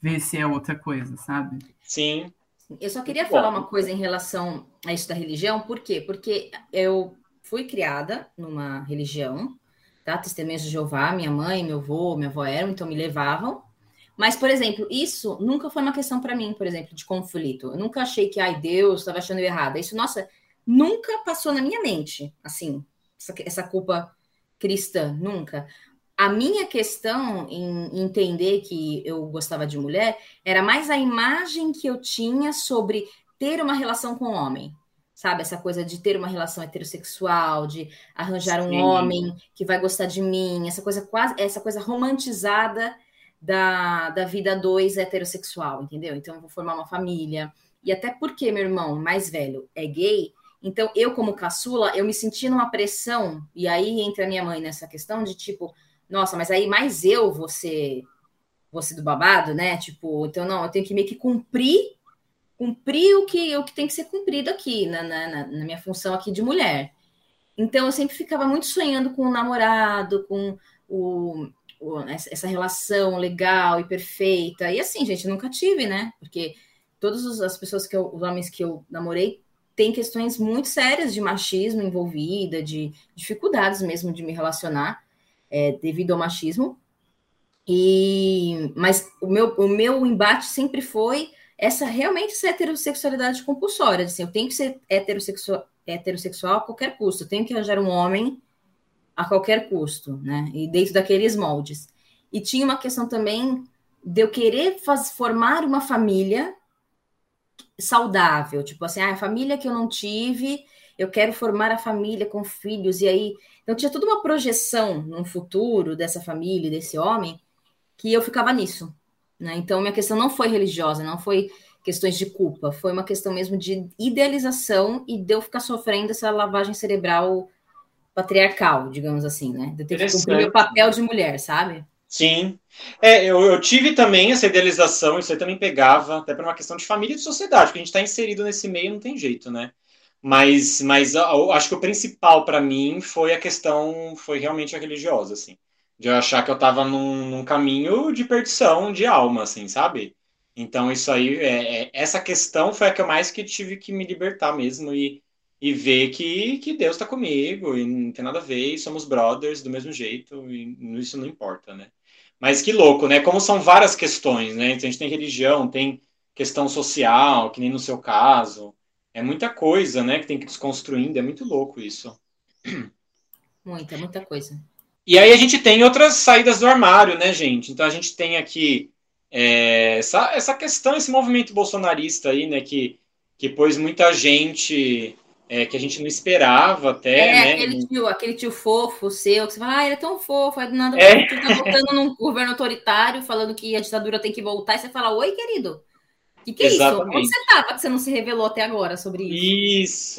ver se é outra coisa, sabe? Sim. Eu só queria falar uma coisa em relação a isso da religião, por quê? Porque eu fui criada numa religião, tá? Testemunhas de Jeová, minha mãe, meu avô, minha avó eram, então me levavam. Mas, por exemplo, isso nunca foi uma questão para mim, por exemplo, de conflito. Eu nunca achei que, ai, Deus estava achando errado. Isso, nossa, nunca passou na minha mente, assim, essa, essa culpa cristã, nunca. A minha questão em entender que eu gostava de mulher era mais a imagem que eu tinha sobre ter uma relação com o homem. Sabe, essa coisa de ter uma relação heterossexual, de arranjar Sim. um homem que vai gostar de mim, essa coisa quase, essa coisa romantizada da, da vida dois heterossexual, entendeu? Então eu vou formar uma família. E até porque meu irmão mais velho é gay, então eu, como caçula, eu me senti numa pressão, e aí entra minha mãe nessa questão de tipo, nossa, mas aí mais eu vou ser do babado, né? Tipo, então não, eu tenho que meio que cumprir cumprir o que, o que tem que ser cumprido aqui, na, na, na minha função aqui de mulher. Então eu sempre ficava muito sonhando com o namorado, com o, essa relação legal e perfeita. E assim, gente, nunca tive, né? Porque todas as pessoas que eu, os homens que eu namorei têm questões muito sérias de machismo envolvida, de dificuldades mesmo de me relacionar é, devido ao machismo. E mas o meu, o meu embate sempre foi essa realmente essa heterossexualidade compulsória, assim, eu tenho que ser heterossexual, heterossexual a qualquer custo, eu tenho que arranjar um homem a qualquer custo, né? E dentro daqueles moldes. E tinha uma questão também de eu querer faz, formar uma família saudável, tipo assim, ah, a família que eu não tive, eu quero formar a família com filhos, e aí. Então tinha toda uma projeção no futuro dessa família, desse homem, que eu ficava nisso. Né? Então minha questão não foi religiosa, não foi questões de culpa, foi uma questão mesmo de idealização e de eu ficar sofrendo essa lavagem cerebral patriarcal, digamos assim, né? De ter que cumprir meu papel de mulher, sabe? Sim. É, eu, eu, tive também essa idealização, isso aí também pegava, até para uma questão de família e de sociedade, porque a gente está inserido nesse meio, não tem jeito, né? Mas, mas eu acho que o principal para mim foi a questão, foi realmente a religiosa, assim. De eu achar que eu estava num, num, caminho de perdição de alma, assim, sabe? Então, isso aí, é, é, essa questão foi a que eu mais que tive que me libertar mesmo e, e ver que, que Deus está comigo e não tem nada a ver, e somos brothers do mesmo jeito, e isso não importa, né? Mas que louco, né? Como são várias questões, né? Então, a gente tem religião, tem questão social, que nem no seu caso. É muita coisa, né, que tem que ir desconstruindo, é muito louco isso. Muita, muita coisa. E aí a gente tem outras saídas do armário, né, gente? Então a gente tem aqui é, essa, essa questão, esse movimento bolsonarista aí, né, que, que pôs muita gente é, que a gente não esperava até, é, né? Aquele tio, aquele tio fofo seu, que você fala, ah, ele é tão fofo, aí do nada é. você (laughs) tá votando num governo autoritário, falando que a ditadura tem que voltar, e você fala, oi, querido. O que, que é exatamente. isso? Onde você estava que você não se revelou até agora sobre isso?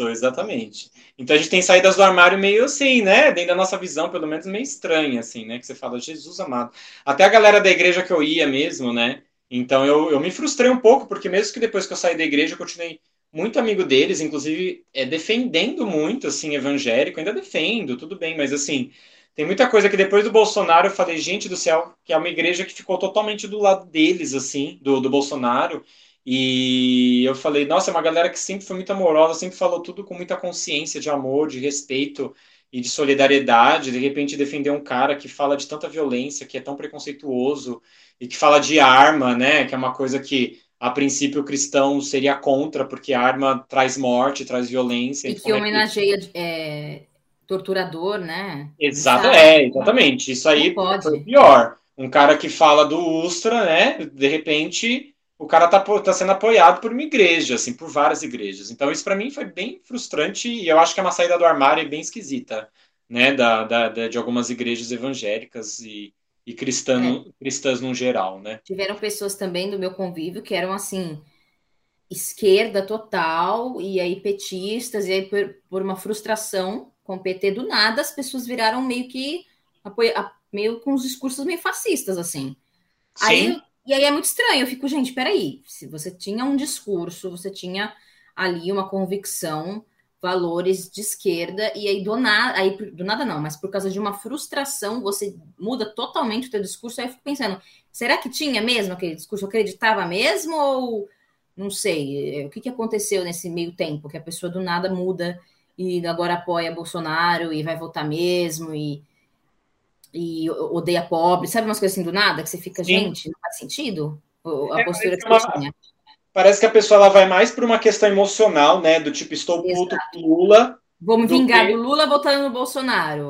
Isso, exatamente. Então a gente tem saídas do armário meio assim, né? Dentro da nossa visão, pelo menos meio estranha, assim, né? Que você fala, Jesus amado. Até a galera da igreja que eu ia mesmo, né? Então eu, eu me frustrei um pouco, porque mesmo que depois que eu saí da igreja, eu continuei muito amigo deles, inclusive é, defendendo muito, assim, evangélico, ainda defendo, tudo bem, mas assim, tem muita coisa que depois do Bolsonaro eu falei, gente do céu, que é uma igreja que ficou totalmente do lado deles, assim, do, do Bolsonaro, e eu falei, nossa, é uma galera que sempre foi muito amorosa, sempre falou tudo com muita consciência de amor, de respeito e de solidariedade. De repente, defender um cara que fala de tanta violência, que é tão preconceituoso e que fala de arma, né? Que é uma coisa que a princípio o cristão seria contra, porque a arma traz morte, traz violência. E que homenageia é, torturador, né? Exato, é, exatamente. Isso aí foi pior. Um cara que fala do Ustra, né? De repente o cara tá, tá sendo apoiado por uma igreja, assim, por várias igrejas. Então, isso para mim foi bem frustrante e eu acho que é uma saída do armário bem esquisita, né, da, da, da de algumas igrejas evangélicas e, e cristã, é. cristãs no geral, né. Tiveram pessoas também do meu convívio que eram, assim, esquerda total, e aí petistas, e aí por, por uma frustração com o PT, do nada as pessoas viraram meio que, apoia, meio com os discursos meio fascistas, assim. Sim. Aí e aí é muito estranho, eu fico, gente, peraí, se você tinha um discurso, você tinha ali uma convicção, valores de esquerda, e aí do nada, aí do nada não, mas por causa de uma frustração, você muda totalmente o teu discurso, aí eu fico pensando, será que tinha mesmo aquele discurso? Eu acreditava mesmo ou não sei, o que, que aconteceu nesse meio tempo, que a pessoa do nada muda e agora apoia Bolsonaro e vai votar mesmo, e e odeia pobre, sabe umas coisas assim do nada que você fica, Sim. gente, não faz sentido a é, postura que você tinha. Parece que a pessoa ela vai mais por uma questão emocional, né? Do tipo, estou puto com Lula. Vou me vingar do, que... do Lula votando no Bolsonaro.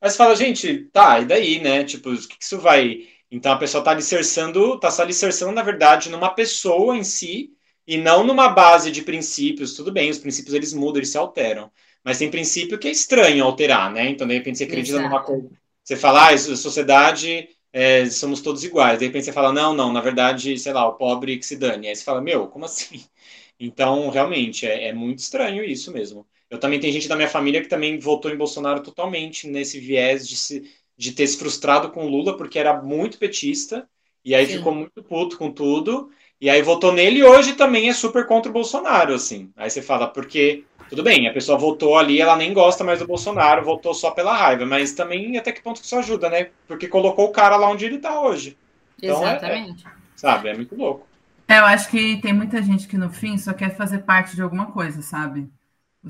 Mas fala, gente, tá, e daí, né? Tipo, o que isso vai. Então a pessoa tá alicerçando, tá se alicerçando, na verdade, numa pessoa em si, e não numa base de princípios. Tudo bem, os princípios eles mudam, eles se alteram. Mas tem princípio que é estranho alterar, né? Então, de repente, você acredita Exato. numa coisa você fala, ah, sociedade, é, somos todos iguais. De repente você fala, não, não, na verdade, sei lá, o pobre que se dane. Aí você fala, meu, como assim? (laughs) Então, realmente, é, é muito estranho isso mesmo. Eu também tenho gente da minha família que também votou em Bolsonaro totalmente nesse viés de, se, de ter se frustrado com Lula, porque era muito petista, e aí Sim. ficou muito puto com tudo, e aí votou nele e hoje também é super contra o Bolsonaro, assim. Aí você fala, porque tudo bem, a pessoa votou ali, ela nem gosta mais do Bolsonaro, votou só pela raiva, mas também até que ponto que isso ajuda, né? Porque colocou o cara lá onde ele tá hoje. Então, Exatamente. É, é, sabe, é muito louco. É, eu acho que tem muita gente que no fim só quer fazer parte de alguma coisa, sabe?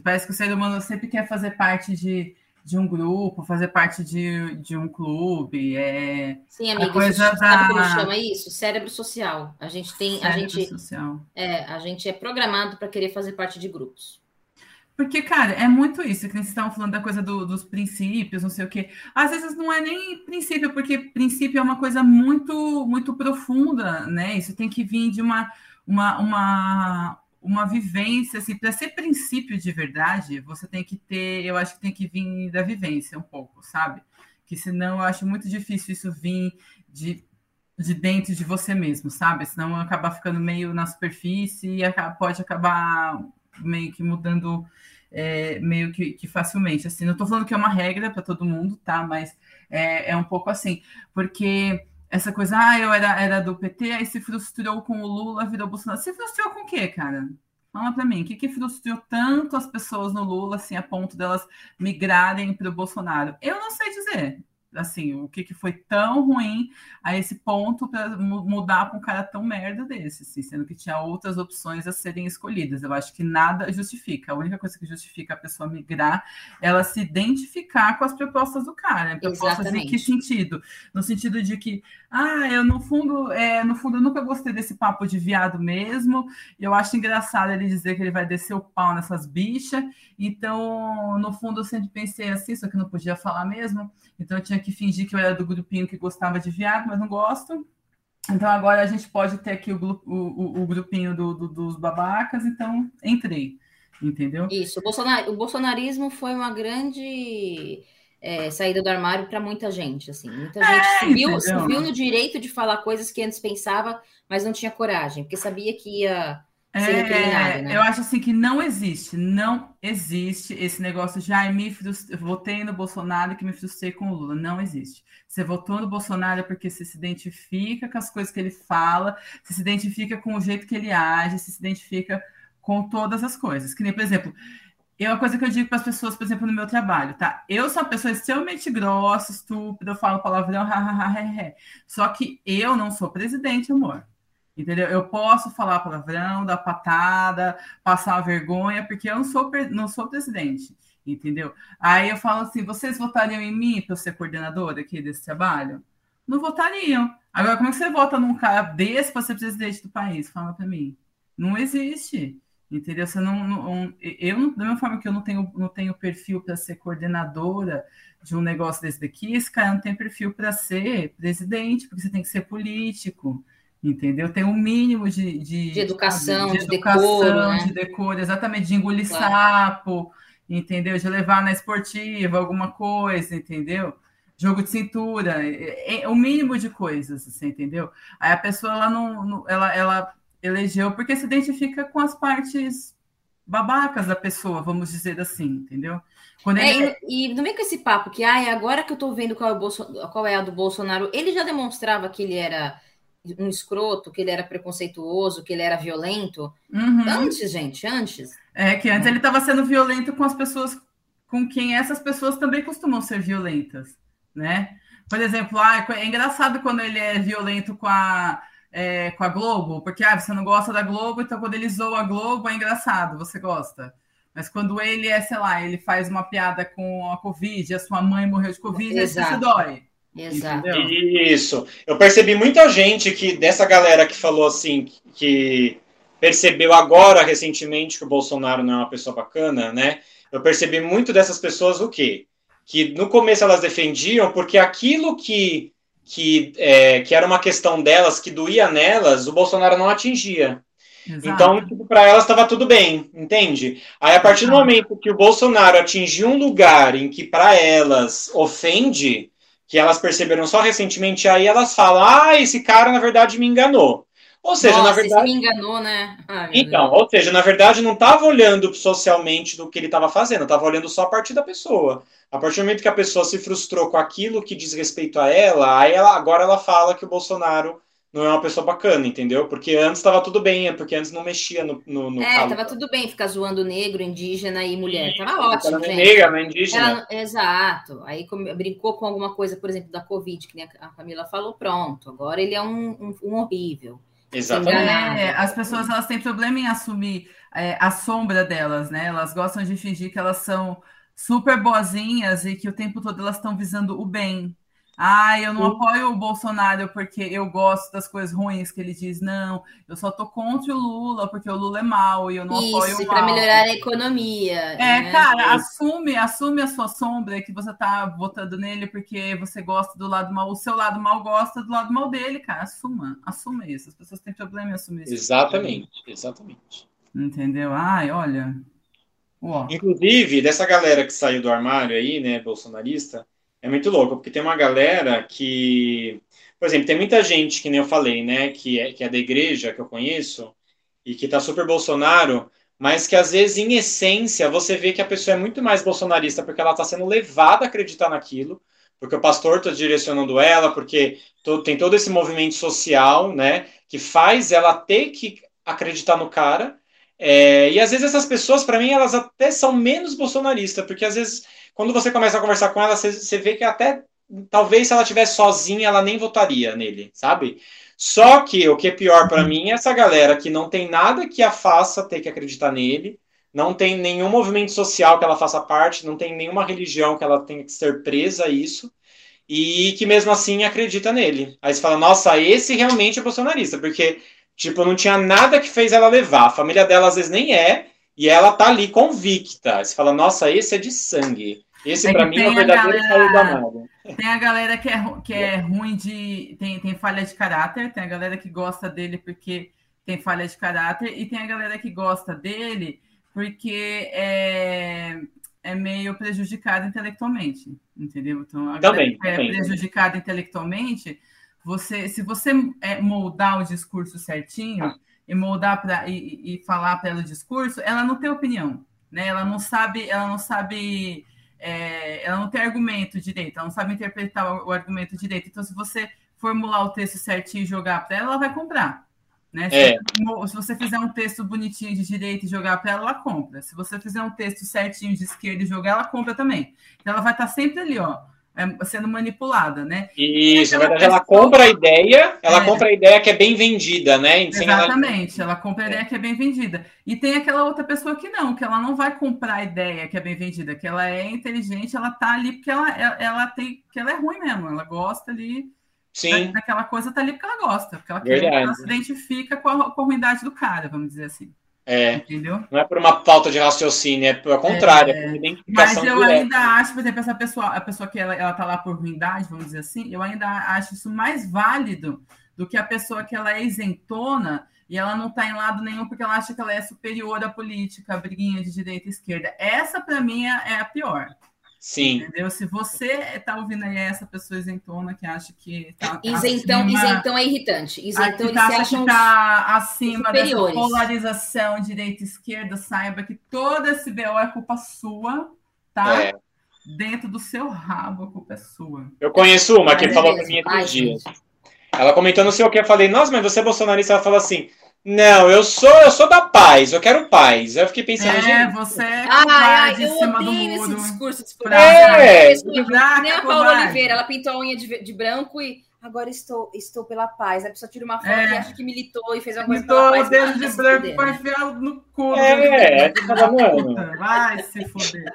Parece que o ser humano sempre quer fazer parte de, de um grupo, fazer parte de, de um clube. É, Sim, amiga, coisa da... sabe como chama isso? Cérebro social. A gente tem. Cérebro a gente, social. É, a gente é programado para querer fazer parte de grupos. Porque, cara, é muito isso, que vocês estavam falando da coisa do, dos princípios, não sei o quê. Às vezes não é nem princípio, porque princípio é uma coisa muito, muito profunda, né? Isso tem que vir de uma, uma, uma, uma vivência, assim, para ser princípio de verdade, você tem que ter, eu acho que tem que vir da vivência um pouco, sabe? Que senão eu acho muito difícil isso vir de, de dentro de você mesmo, sabe? Senão acabar ficando meio na superfície e pode acabar meio que mudando é, meio que, que, facilmente. Assim, não estou falando que é uma regra para todo mundo, tá? Mas é, é, um pouco assim, porque essa coisa, ah, eu era, era do PT, aí se frustrou com o Lula, virou Bolsonaro. Se frustrou com o quê, cara? Fala para mim, o que, que frustrou tanto as pessoas no Lula, assim, a ponto delas migrarem para o Bolsonaro? Eu não sei dizer. Assim, o que, que foi tão ruim a esse ponto para mudar para um cara tão merda desse, assim, sendo que tinha outras opções a serem escolhidas. Eu acho que nada justifica. A única coisa que justifica a pessoa migrar é ela se identificar com as propostas do cara. Propostas em que sentido? No sentido de que, ah, eu no fundo, é, no fundo, eu nunca gostei desse papo de viado mesmo. Eu acho engraçado ele dizer que ele vai descer o pau nessas bichas. Então, no fundo, eu sempre pensei assim, só que não podia falar mesmo. Então, eu tinha que fingir que eu era do grupinho que gostava de viado, mas não gosto. Então, agora a gente pode ter aqui o, o, o grupinho do, do, dos babacas. Então, entrei. Entendeu? Isso. O, Bolsonar, o bolsonarismo foi uma grande é, saída do armário para muita gente. Assim. Muita gente é, se, viu, se viu no direito de falar coisas que antes pensava, mas não tinha coragem, porque sabia que ia é, né? Eu acho assim que não existe, não existe esse negócio de ai, me frustrei, votei no Bolsonaro que me frustrei com o Lula. Não existe. Você votou no Bolsonaro porque você se identifica com as coisas que ele fala, você se identifica com o jeito que ele age, você se identifica com todas as coisas. Que nem, por exemplo, é uma coisa que eu digo para as pessoas, por exemplo, no meu trabalho, tá? Eu sou uma pessoa extremamente grossa, estúpida, eu falo palavrão, ha, ha, ha, ha, ha. Só que eu não sou presidente, amor. Entendeu? Eu posso falar palavrão, dar patada, passar vergonha, porque eu não sou, não sou presidente. Entendeu? Aí eu falo assim: vocês votariam em mim para eu ser coordenadora aqui desse trabalho? Não votariam. Agora, como é que você vota num cara desse para ser presidente do país? Fala para mim. Não existe. Entendeu? Você não, não, eu, da mesma forma que eu não tenho, não tenho perfil para ser coordenadora de um negócio desse daqui, esse cara não tem perfil para ser presidente, porque você tem que ser político entendeu? Tem um mínimo de, de, de educação, de, de, educação, decoro, né? de decoro, exatamente, de engolir claro. sapo, entendeu? De levar na esportiva alguma coisa, entendeu? Jogo de cintura, é, é o mínimo de coisas, você assim, entendeu? Aí a pessoa ela não, não, ela, ela elegeu porque se identifica com as partes babacas da pessoa, vamos dizer assim, entendeu? Quando ele... é, e, e no meio com esse papo que, ai, agora que eu tô vendo qual é, o Bolso... qual é a do Bolsonaro, ele já demonstrava que ele era um escroto, que ele era preconceituoso, que ele era violento. Uhum. Antes, gente, antes. É que antes ele estava sendo violento com as pessoas com quem essas pessoas também costumam ser violentas, né? Por exemplo, ah, é engraçado quando ele é violento com a, é, com a Globo, porque ah, você não gosta da Globo, então quando ele zoa a Globo é engraçado, você gosta. Mas quando ele é, sei lá, ele faz uma piada com a Covid, a sua mãe morreu de Covid, Exato. aí você dói. Exato. Isso. Eu percebi muita gente que, dessa galera que falou assim, que percebeu agora, recentemente, que o Bolsonaro não é uma pessoa bacana, né? Eu percebi muito dessas pessoas o quê? Que no começo elas defendiam porque aquilo que, que, é, que era uma questão delas, que doía nelas, o Bolsonaro não atingia. Exato. Então, tipo, para elas estava tudo bem, entende? Aí, a partir do momento que o Bolsonaro atingiu um lugar em que para elas ofende, que elas perceberam só recentemente, aí elas falam: ah, esse cara na verdade me enganou. Ou seja, Nossa, na verdade. me enganou, né? Ah, então, ou seja, na verdade, não estava olhando socialmente do que ele estava fazendo, estava olhando só a partir da pessoa. A partir do momento que a pessoa se frustrou com aquilo que diz respeito a ela, aí ela, agora ela fala que o Bolsonaro não é uma pessoa bacana, entendeu? Porque antes estava tudo bem, é porque antes não mexia no. no, no é, estava tudo bem ficar zoando negro, indígena e mulher. Tava ótimo. Era negra, não indígena. Era, exato. Aí brincou com alguma coisa, por exemplo, da Covid, que a Camila falou, pronto. Agora ele é um, um, um horrível. Exatamente. É, as pessoas elas têm problema em assumir é, a sombra delas, né? Elas gostam de fingir que elas são super boazinhas e que o tempo todo elas estão visando o bem, ah, eu não apoio o Bolsonaro porque eu gosto das coisas ruins que ele diz. Não, eu só tô contra o Lula porque o Lula é mau e eu não Isso, apoio o para melhorar a economia. É, né? cara, assume, assume a sua sombra que você tá votando nele porque você gosta do lado mal. O seu lado mal gosta do lado mal dele, cara. Assuma, assuma isso. As pessoas têm problema em assumir isso. Exatamente, exatamente. Entendeu? Ai, olha. Uó. Inclusive, dessa galera que saiu do armário aí, né, bolsonarista, é muito louco, porque tem uma galera que, por exemplo, tem muita gente, que nem eu falei, né, que é, que é da igreja, que eu conheço, e que tá super Bolsonaro, mas que às vezes, em essência, você vê que a pessoa é muito mais bolsonarista porque ela está sendo levada a acreditar naquilo, porque o pastor está direcionando ela, porque tem todo esse movimento social, né, que faz ela ter que acreditar no cara. É, e às vezes essas pessoas, para mim, elas até são menos bolsonaristas, porque às vezes quando você começa a conversar com ela, você, você vê que até talvez se ela tivesse sozinha, ela nem votaria nele, sabe? Só que o que é pior para mim é essa galera que não tem nada que a faça ter que acreditar nele, não tem nenhum movimento social que ela faça parte, não tem nenhuma religião que ela tenha que ser presa a isso, e que mesmo assim acredita nele. Aí você fala, nossa, esse realmente é bolsonarista, porque, tipo, não tinha nada que fez ela levar. A família dela às vezes nem é, e ela tá ali convicta. Você fala, nossa, esse é de sangue. Esse, é para mim, é o verdadeiro galera... da amado. Tem a galera que é, que é ruim de. Tem, tem falha de caráter, tem a galera que gosta dele porque tem falha de caráter, e tem a galera que gosta dele porque é, é meio prejudicado intelectualmente, entendeu? Então, a também, é prejudicada intelectualmente, você, se você é, moldar o discurso certinho e moldar para e, e falar para ela o discurso, ela não tem opinião, né? Ela não sabe, ela não sabe é, ela não tem argumento direito, ela não sabe interpretar o, o, argumento direito. Então, se você formular o texto certinho e jogar para ela, ela vai comprar. Né? Se, é. se, você fizer um texto bonitinho de direita e jogar para ela, ela compra. Se você fizer um texto certinho de esquerda e jogar, ela compra também. Então, ela vai estar sempre ali, ó sendo manipulada, né? Isso, na verdade, ela compra a ideia, ela é. compra a ideia que é bem vendida, né? Exatamente, ela... ela... compra a ideia que é bem vendida. E tem aquela outra pessoa que não, que ela não vai comprar a ideia que é bem vendida, que ela é inteligente, ela tá ali porque ela, ela, ela tem, que ela é ruim mesmo, ela gosta ali. Sim. Daquela coisa tá ali porque ela gosta, porque ela, quer, ela se identifica com a, com a ruindade do cara, vamos dizer assim. É, Entendeu? Não é por uma falta de raciocínio, é pelo contrário, é, é por Mas eu direta. ainda acho, por exemplo, essa pessoa, a pessoa que ela, ela tá lá por ruindade, vamos dizer assim, eu ainda acho isso mais válido do que a pessoa que ela é isentona e ela não está em lado nenhum porque ela acha que ela é superior à política, briguinha de direita e esquerda. Essa, para mim, é, é a pior. Sim. Entendeu? Se você está ouvindo aí essa pessoa isentona que acha que tá, isentão, acima, isentão é irritante. Isentão eles acha que está acima superiores. dessa polarização direita-esquerda, saiba que todo esse BO é culpa sua, tá? É. Dentro do seu rabo, a culpa é sua. Eu conheço uma que falou para mim esses dias. Ela comentou não sei o que, eu falei, nossa, mas você é bolsonarista? Ela falou assim, não, eu sou, eu sou da paz, eu quero paz. Eu fiquei pensando, é, gente. você é ai, ai, eu odeio esse discurso de é, Nem a Paula Oliveira, ela pintou a unha de, de branco e agora estou, estou pela paz. A pessoa tira uma foto é. e acha que militou e fez alguma coisa. Militou dedo de branco para enfiar no cu. É, é, tá Vai se foder.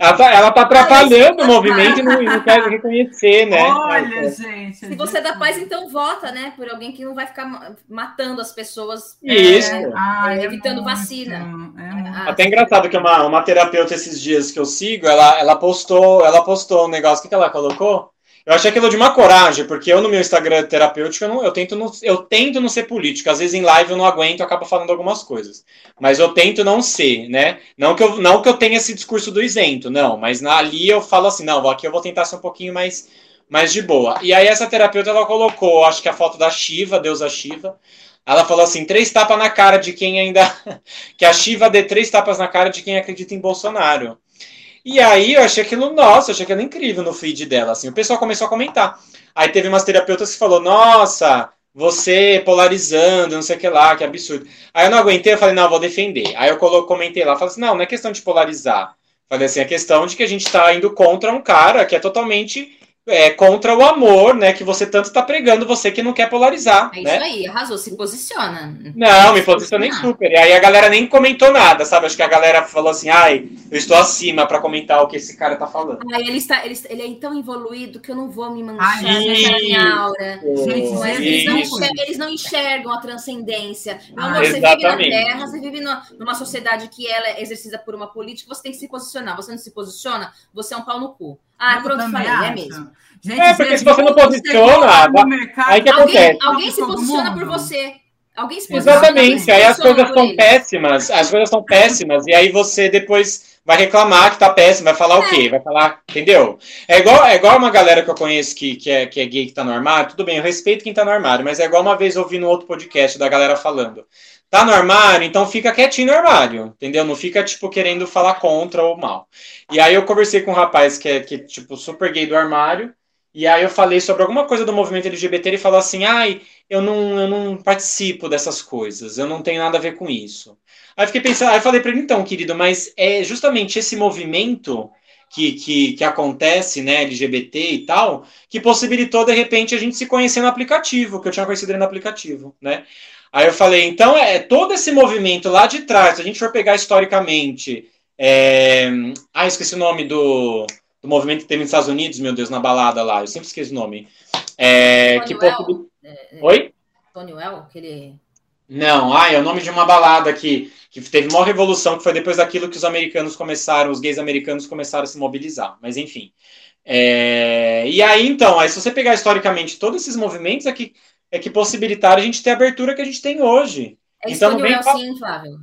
Ela tá, ela tá atrapalhando o movimento e não, não quer reconhecer, né? Olha, gente. Se você é da paz, então vota, né? Por alguém que não vai ficar matando as pessoas. Isso. É, Ai, é evitando muito, vacina. É Até engraçado que uma, uma terapeuta esses dias que eu sigo, ela, ela postou, ela postou um negócio. O que, que ela colocou? Eu achei aquilo de uma coragem, porque eu no meu Instagram terapêutico, eu, não, eu, tento não, eu tento não ser político. Às vezes em live eu não aguento, eu acabo falando algumas coisas. Mas eu tento não ser, né? Não que eu, não que eu tenha esse discurso do isento, não. Mas na, ali eu falo assim, não, aqui eu vou tentar ser um pouquinho mais, mais de boa. E aí essa terapeuta, ela colocou, acho que a foto da Shiva, deusa Shiva. Ela falou assim, três tapas na cara de quem ainda... (laughs) que a Shiva dê três tapas na cara de quem acredita em Bolsonaro. E aí eu achei aquilo, nossa, eu achei aquilo incrível no feed dela, assim. O pessoal começou a comentar. Aí teve umas terapeutas que falou, nossa, você polarizando, não sei o que lá, que absurdo. Aí eu não aguentei, eu falei, não, eu vou defender. Aí eu comentei lá, falei assim, não, não é questão de polarizar. Falei assim, é questão de que a gente está indo contra um cara que é totalmente é, contra o amor, né? Que você tanto está pregando, você que não quer polarizar. É né? isso aí, arrasou, se posiciona. Não, me posicionei super. E aí a galera nem comentou nada, sabe? Acho que a galera falou assim, ai, eu estou acima para comentar o que esse cara tá falando. Ai, ele, está, ele, ele é tão evoluído que eu não vou me manchar nessa minha aura. Gente, não, eles, não enxergam, eles não enxergam a transcendência. Meu amor, você vive na Terra, você vive numa, numa sociedade que ela é exercida por uma política, você tem que se posicionar. Você não se posiciona, você é um pau no cu. Ah, eu pronto, falei, é acho. é mesmo. Gente, é, porque se você não posiciona, aí que acontece? Alguém, alguém se posiciona por você. Alguém se posiciona Exatamente, aí as coisas são péssimas, as coisas são péssimas, e aí você depois vai reclamar que tá péssimo, vai falar é. o quê? Vai falar, entendeu? É igual, é igual uma galera que eu conheço que, que, é, que é gay que tá no armário, tudo bem, eu respeito quem tá no armário, mas é igual uma vez eu ouvi no outro podcast da galera falando. Tá no armário, então fica quietinho no armário, entendeu? Não fica, tipo, querendo falar contra ou mal. E aí eu conversei com um rapaz que é, que, tipo, super gay do armário, e aí eu falei sobre alguma coisa do movimento LGBT, ele falou assim, ai, eu não, eu não participo dessas coisas, eu não tenho nada a ver com isso. Aí fiquei pensando, aí falei para ele, então, querido, mas é justamente esse movimento que, que, que acontece, né, LGBT e tal, que possibilitou, de repente, a gente se conhecer no aplicativo, que eu tinha conhecido ele no aplicativo, né? Aí eu falei, então é todo esse movimento lá de trás, se a gente for pegar historicamente, é... ah, esqueci o nome do, do movimento que teve nos Estados Unidos, meu Deus, na balada lá, eu sempre esqueço o nome. É... Que é, é, Oi? Tony Well, aquele... Não, ah, é o nome de uma balada que, que teve uma revolução, que foi depois daquilo que os americanos começaram, os gays americanos começaram a se mobilizar. Mas enfim. É... E aí, então, aí se você pegar historicamente todos esses movimentos é que, é que possibilitaram a gente ter a abertura que a gente tem hoje. É então, não vem... sim, Flávio.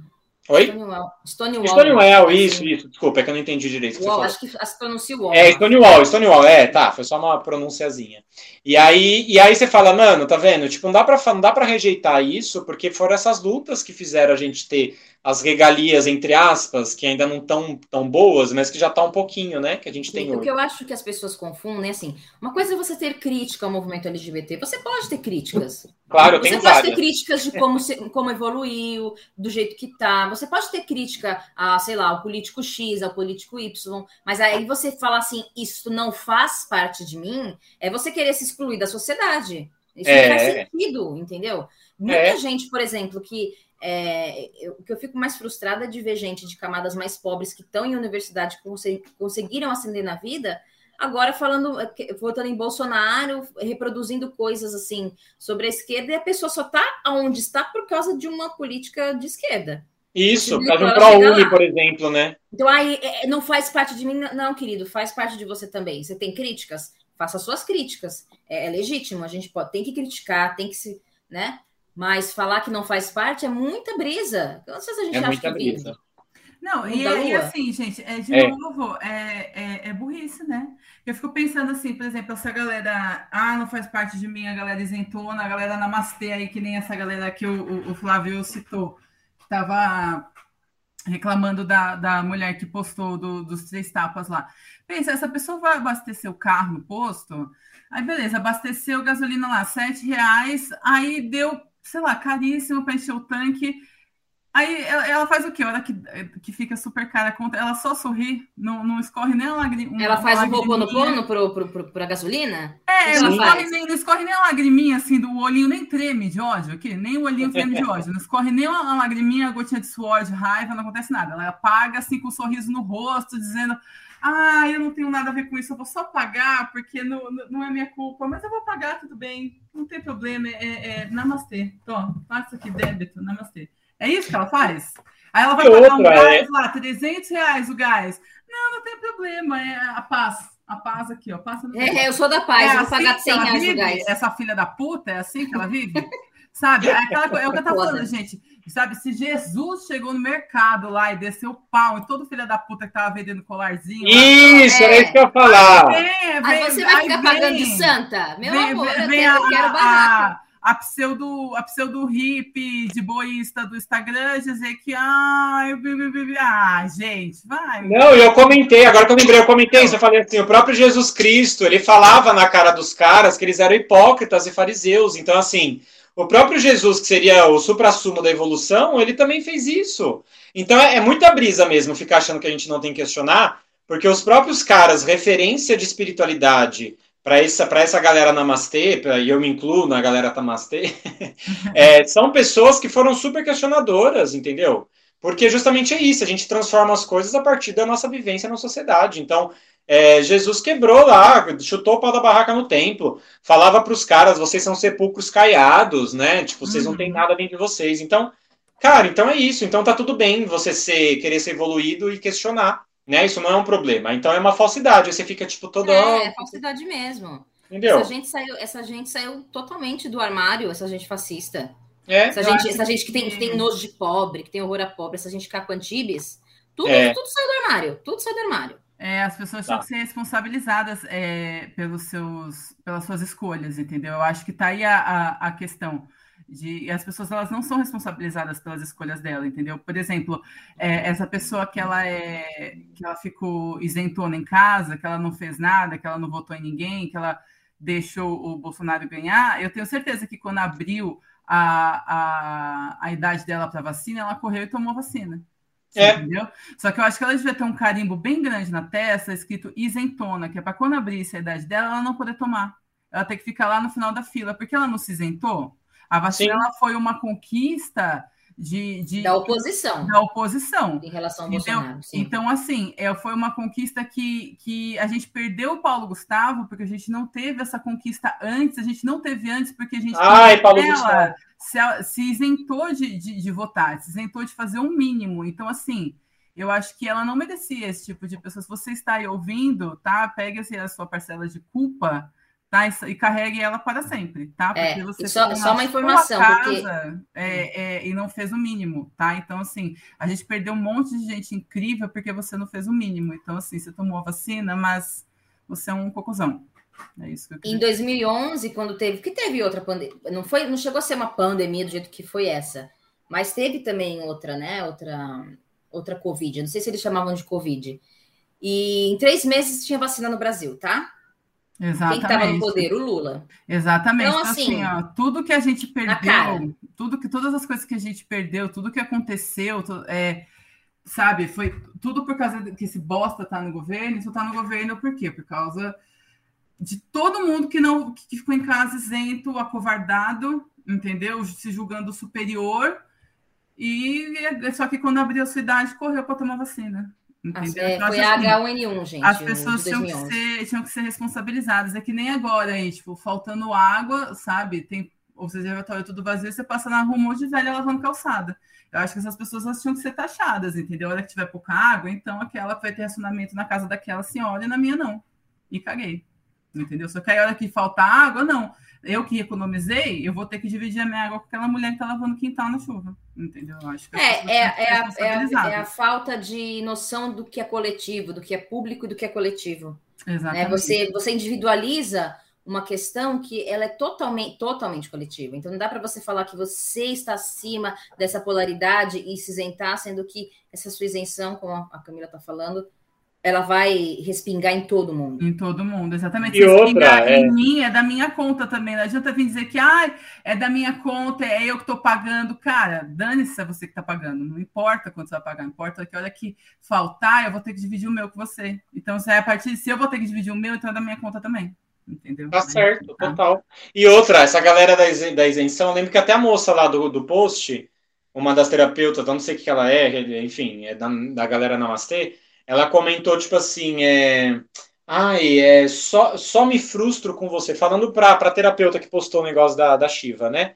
Oi? Stonewall. Stonewall, Stonewall isso, isso. Desculpa, é que eu não entendi direito. Wall, acho que se pronuncia Wall. É, Stonewall, Stonewall, é, tá, foi só uma pronunciazinha. E aí, e aí você fala, mano, tá vendo? Tipo, não dá pra, não dá pra rejeitar isso, porque foram essas lutas que fizeram a gente ter as regalias, entre aspas, que ainda não estão tão boas, mas que já tá um pouquinho, né? Que a gente tem O que eu acho que as pessoas confundem, assim, uma coisa é você ter crítica ao movimento LGBT, você pode ter críticas. Claro, eu você tenho pode várias. ter críticas de como, se, como evoluiu, do jeito que tá. Você pode ter crítica a, sei lá, ao político X, ao político Y, mas aí você fala assim, isso não faz parte de mim, é você querer se excluir da sociedade. Isso É. não faz sentido, entendeu? Muita É. gente, por exemplo, que é, eu- o que eu fico mais frustrada é de ver gente de camadas mais pobres que estão em universidade, que conse- conseguiram ascender na vida, agora falando, que- votando em Bolsonaro, reproduzindo coisas assim sobre a esquerda, e a pessoa só está onde está por causa de uma política de esquerda. Isso, por causa de um ProUni, lá. por exemplo, né? Então aí eh, não faz parte de mim, não, querido, faz parte de você também. Você tem críticas, faça suas críticas. É, é legítimo, a gente pode, tem que criticar, tem que se, né? Mas falar que não faz parte é muita brisa. Não sei se a gente É acha muita que vive. brisa. Não, e, e assim, gente, é, de É. novo, é, é, é burrice, né? Eu fico pensando assim, por exemplo, essa galera, ah, não faz parte de mim, a galera isentona, a galera namastê aí, que nem essa galera que o, o- o Flávio citou, que tava reclamando da, da mulher que postou do- dos três tapas lá. Pensa, essa pessoa vai abastecer o carro no posto, aí beleza, abasteceu gasolina lá, sete reais, aí deu, sei lá, caríssimo para encher o tanque. Aí ela, ela faz o quê? A hora que, que fica super cara a conta, ela só sorri, não, não escorre nem a lágrima. Ela faz o roponopono pro, pro, pro, pra gasolina? É, não Ela escorre, nem, não escorre nem a lagriminha assim do olhinho, nem treme de ódio aqui, nem o olhinho treme de ódio, não escorre nem uma, uma lagriminha, a gotinha de suor, de raiva, não acontece nada. Ela paga assim com um sorriso no rosto, dizendo: Ah, eu não tenho nada a ver com isso, eu vou só pagar porque não, não- é minha culpa, mas eu vou pagar, tudo bem, não tem problema, é, é namastê. Toma, faça aqui débito, namastê. É isso que ela faz? Aí ela vai E pagar um outra, gás lá, 300 reais o gás. Não, não tem problema, é a paz. A paz aqui, ó. Passa no É, eu sou da paz, eu vou pagar que 100 ela reais vive? gás. Essa filha da puta é assim que ela vive? Sabe? É, aquela, é o que eu tava falando, gente. Sabe, se Jesus chegou no mercado lá e desceu o pau em todo filho da puta que tava vendendo colarzinho. lá, Isso, É. era isso que eu ia falar. vem, Aí vem, você vai aí ficar vem, pagando de santa? Meu vem, amor, vem- eu vem quero, a, quero barraco. a, a pseudo, a pseudo hippie de boísta do Instagram dizer que, ai, bi, bi, bi, bi. ah, gente, vai. Não, e eu comentei, agora que eu lembrei, eu comentei isso, eu falei assim, o próprio Jesus Cristo, ele falava na cara dos caras que eles eram hipócritas e fariseus, então assim, o próprio Jesus, que seria o suprassumo da evolução, ele também fez isso. Então é, é muita brisa mesmo ficar achando que a gente não tem que questionar, porque os próprios caras, referência de espiritualidade para essa, essa galera namastê, pra- e eu me incluo na galera namastê, (laughs) é, são pessoas que foram super questionadoras, entendeu? Porque justamente é isso, a gente transforma as coisas a partir da nossa vivência na sociedade. Então, é, Jesus quebrou lá, chutou o pau da barraca no templo, falava para os caras, vocês são sepulcros caiados, né? Tipo, vocês não têm Uhum. nada dentro de vocês. Então, cara, então é isso. Então tá tudo bem você ser, querer ser evoluído e questionar, né? Isso não é um problema. Então é uma falsidade. Aí você fica, tipo, todo... É, é falsidade mesmo. Entendeu? Essa gente, saiu, essa gente saiu totalmente do armário, essa gente fascista. É, Essa gente, essa gente que tem, que- que tem nojo de pobre, que tem horror a pobre, essa gente caquantibes, tudo, É. tudo saiu do armário. Tudo saiu do armário. É, as pessoas tinham Tá. que ser responsabilizadas é, pelos seus, pelas suas escolhas, entendeu? Eu acho que tá aí a, a, a questão. De, e as pessoas elas não são responsabilizadas pelas escolhas dela, entendeu? Por exemplo, é, essa pessoa que ela é que ela ficou isentona em casa, que ela não fez nada, que ela não votou em ninguém, que ela deixou o Bolsonaro ganhar, eu tenho certeza que quando abriu a, a, a idade dela para vacina, ela correu e tomou vacina. É. Entendeu? Só que eu acho que ela devia ter um carimbo bem grande na testa, escrito isentona, que é para quando abrir a idade dela, ela não poder tomar. Ela tem que ficar lá no final da fila, porque ela não se isentou. A vacina foi uma conquista de, de, da oposição. Da oposição. Em relação ao Bolsonaro. Sim. Então, assim, é, foi uma conquista que, que a gente perdeu o Paulo Gustavo, porque a gente não teve essa conquista antes, a gente não teve antes, porque a gente Ai, Paulo ela se, se, isentou de, de, de votar, se isentou de fazer um mínimo. Então, assim, eu acho que ela não merecia esse tipo de pessoa. Se você está aí ouvindo, tá? Pegue assim, a sua parcela de culpa tá? E, e carregue ela para sempre, tá? É, porque é, você só, só uma informação, casa, porque... É, é, e não fez o mínimo, tá? Então, assim, a gente perdeu um monte de gente incrível porque você não fez o mínimo. Então, assim, você tomou a vacina, mas você é um cocôzão. É isso que eu Em 2011, quando teve, que teve outra pandemia, não foi, não chegou a ser uma pandemia do jeito que foi essa, mas teve também outra, né? Outra, outra Covid. Não sei se eles chamavam de Covid. E em três meses tinha vacina no Brasil, tá? Exatamente. Quem estava no poder? O Lula. Exatamente. Então, então assim, assim ó, tudo que a gente perdeu, tudo que todas as coisas que a gente perdeu, tudo que aconteceu, é, sabe, foi tudo por causa que esse bosta tá no governo, isso tá no governo por quê? Por causa de todo mundo que não que ficou em casa isento, acovardado, entendeu? Se julgando superior. E só que quando abriu a sua idade, correu para tomar vacina. É, então, foi a H1N1, gente. As pessoas tinham que, ser, tinham que ser responsabilizadas. É que nem agora aí, tipo, faltando água, sabe? Tem ou seja, relatório tudo vazio, você passa na rua um monte de velha lavando calçada. Eu acho que essas pessoas elas tinham que ser taxadas, entendeu? A hora que tiver pouca água, então aquela vai ter racionamento na casa daquela senhora e na minha não. E caguei. Entendeu? Só que aí a hora que falta água, não eu que economizei, eu vou ter que dividir a minha água com aquela mulher que está lavando quintal na chuva. Entendeu? Eu acho que é, é, é, a, é, a, é, a, falta de noção do que é coletivo, do que é público e do que é coletivo. Exatamente. É, você, você individualiza uma questão que ela é totalmente, totalmente coletiva. Então não dá para você falar que você está acima dessa polaridade e se isentar, sendo que essa sua isenção, como a Camila está falando, ela vai respingar em todo mundo. Em todo mundo, exatamente. E outra, é... em mim é da minha conta também. Não adianta vir dizer que ah, é da minha conta, é eu que estou pagando. Cara, dane-se é você que está pagando. Não importa quanto você vai pagar, importa que a hora que faltar, eu vou ter que dividir o meu com você. Então, se é a partir se eu vou ter que dividir o meu, então é da minha conta também. Entendeu? Tá certo, tá. total. E outra, essa galera da isenção, eu lembro que até a moça lá do, do post, uma das terapeutas, não sei o que ela é, enfim, é da, da galera Namastê, ela comentou, tipo assim, é. Ai, é, só, só me frustro com você. Falando para a terapeuta que postou o negócio da, da Shiva, né?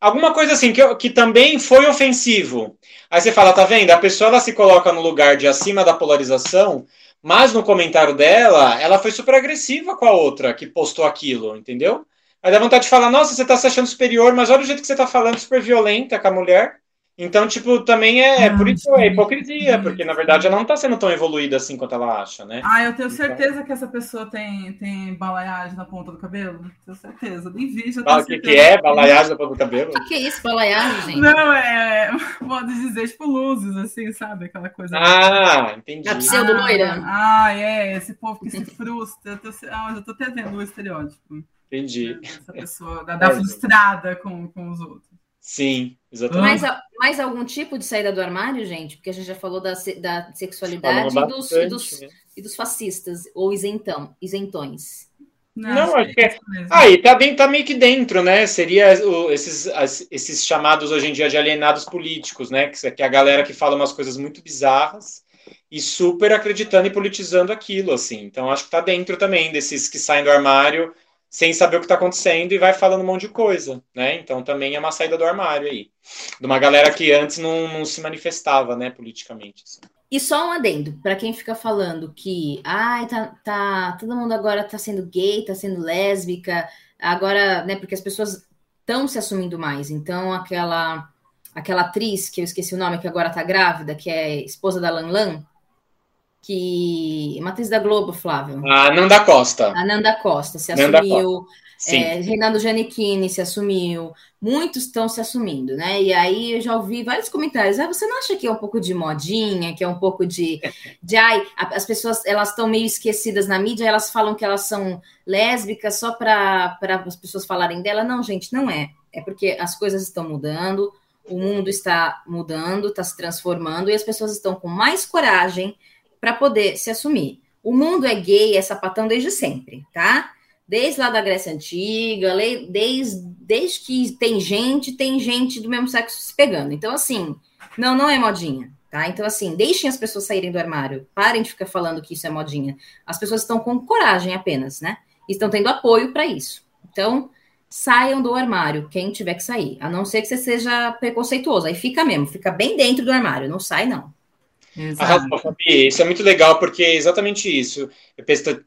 Alguma coisa assim, que, que também foi ofensivo. Aí você fala, tá vendo? A pessoa ela se coloca no lugar de acima da polarização, mas no comentário dela, ela foi super agressiva com a outra que postou aquilo, entendeu? Aí dá vontade de falar, nossa, você tá se achando superior, mas olha o jeito que você tá falando, super violenta com a mulher. Então, tipo, também é, ah, por isso é hipocrisia, porque na verdade ela não está sendo tão evoluída assim quanto ela acha, né? Ah, eu tenho então... certeza que essa pessoa tem, tem balaiagem na ponta do cabelo. Tenho certeza, nem vi. Já o que, que é balaiagem na ponta do cabelo? O que é isso, balaiagem, gente? Não, é, é modo de dizer, tipo, luzes, assim, sabe? Aquela coisa. Ah, entendi. A pseudo-loira. Ah, ah, é, esse povo que se frustra. Eu tô, ah, eu já tô até vendo o estereótipo. Entendi. Essa pessoa da, da é, frustrada com, com os outros. Sim, exatamente. Mais, mais algum tipo de saída do armário, gente? Porque a gente já falou da, da sexualidade e dos, e, dos, né? e dos, fascistas, ou isentão, isentões. Não, Não acho que é. Aí, ah, tá, bem, tá meio que dentro, né? Seria o, esses, as, esses chamados hoje em dia de alienados políticos, né? Que, que é a galera que fala umas coisas muito bizarras e super acreditando e politizando aquilo, assim. Então, acho que tá dentro também desses que saem do armário sem saber o que está acontecendo e vai falando um monte de coisa, né? Então também é uma saída do armário aí, de uma galera que antes não, não se manifestava, né, politicamente. Assim. E só um adendo, para quem fica falando que, ai, tá, tá, todo mundo agora tá sendo gay, tá sendo lésbica, agora, né, porque as pessoas estão se assumindo mais. Então, aquela aquela atriz, que eu esqueci o nome, que agora tá grávida, que é esposa da Lan Lan, que matriz da Globo, Flávio. A Nanda Costa. A Nanda Costa se Nanda assumiu. Costa. É, Reinaldo Giannichini se assumiu, muitos estão se assumindo, né? E aí eu já ouvi vários comentários. Ah, você não acha que é um pouco de modinha, que é um pouco de. de ai, as pessoas elas estão meio esquecidas na mídia, elas falam que elas são lésbicas só para as pessoas falarem dela. Não, gente, não é. É porque as coisas estão mudando, o mundo está mudando, está se transformando e as pessoas estão com mais coragem para poder se assumir. O mundo é gay, é sapatão desde sempre, tá? Desde lá da Grécia Antiga, desde, desde que tem gente, tem gente do mesmo sexo se pegando. Então, assim, não, não é modinha, tá? Então, assim, deixem as pessoas saírem do armário. Parem de ficar falando que isso é modinha. As pessoas estão com coragem apenas, né? estão tendo apoio para isso. Então, saiam do armário, quem tiver que sair. A não ser que você seja preconceituoso. Aí fica mesmo, fica bem dentro do armário, não sai, não. Arrasou, Fabi. Isso é muito legal, porque é exatamente isso.